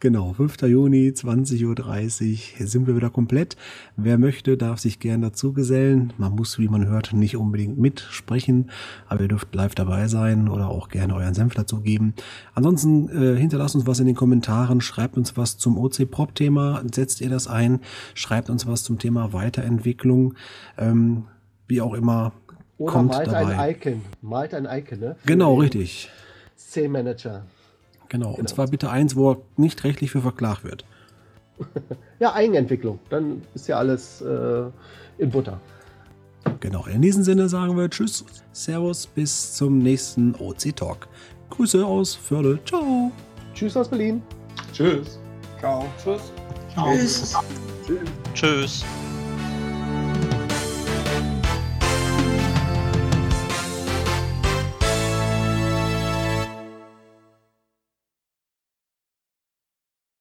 Genau, 5. Juni, 20.30 Uhr sind wir wieder komplett. Wer möchte, darf sich gern dazu gesellen. Man muss, wie man hört, nicht unbedingt mitsprechen, aber ihr dürft live dabei sein oder auch gerne euren Senf dazu geben. Ansonsten äh, hinterlasst uns was in den Kommentaren, schreibt uns was zum OC-Prop-Thema, setzt ihr das ein, schreibt uns was zum Thema Weiterentwicklung, ähm, wie auch immer. Oder kommt malt dabei. ein Icon. Malt ein Icon, ne? Für genau, richtig. C-Manager. Genau. genau. Und zwar bitte eins, wo er nicht rechtlich für verklagt wird. ja, Eigenentwicklung. Dann ist ja alles äh, in Butter. Genau. In diesem Sinne sagen wir Tschüss, Servus, bis zum nächsten OC Talk. Grüße aus Förde. Ciao. Tschüss aus Berlin. Tschüss. Ciao. Tschüss. Ciao. Tschüss. Tschüss.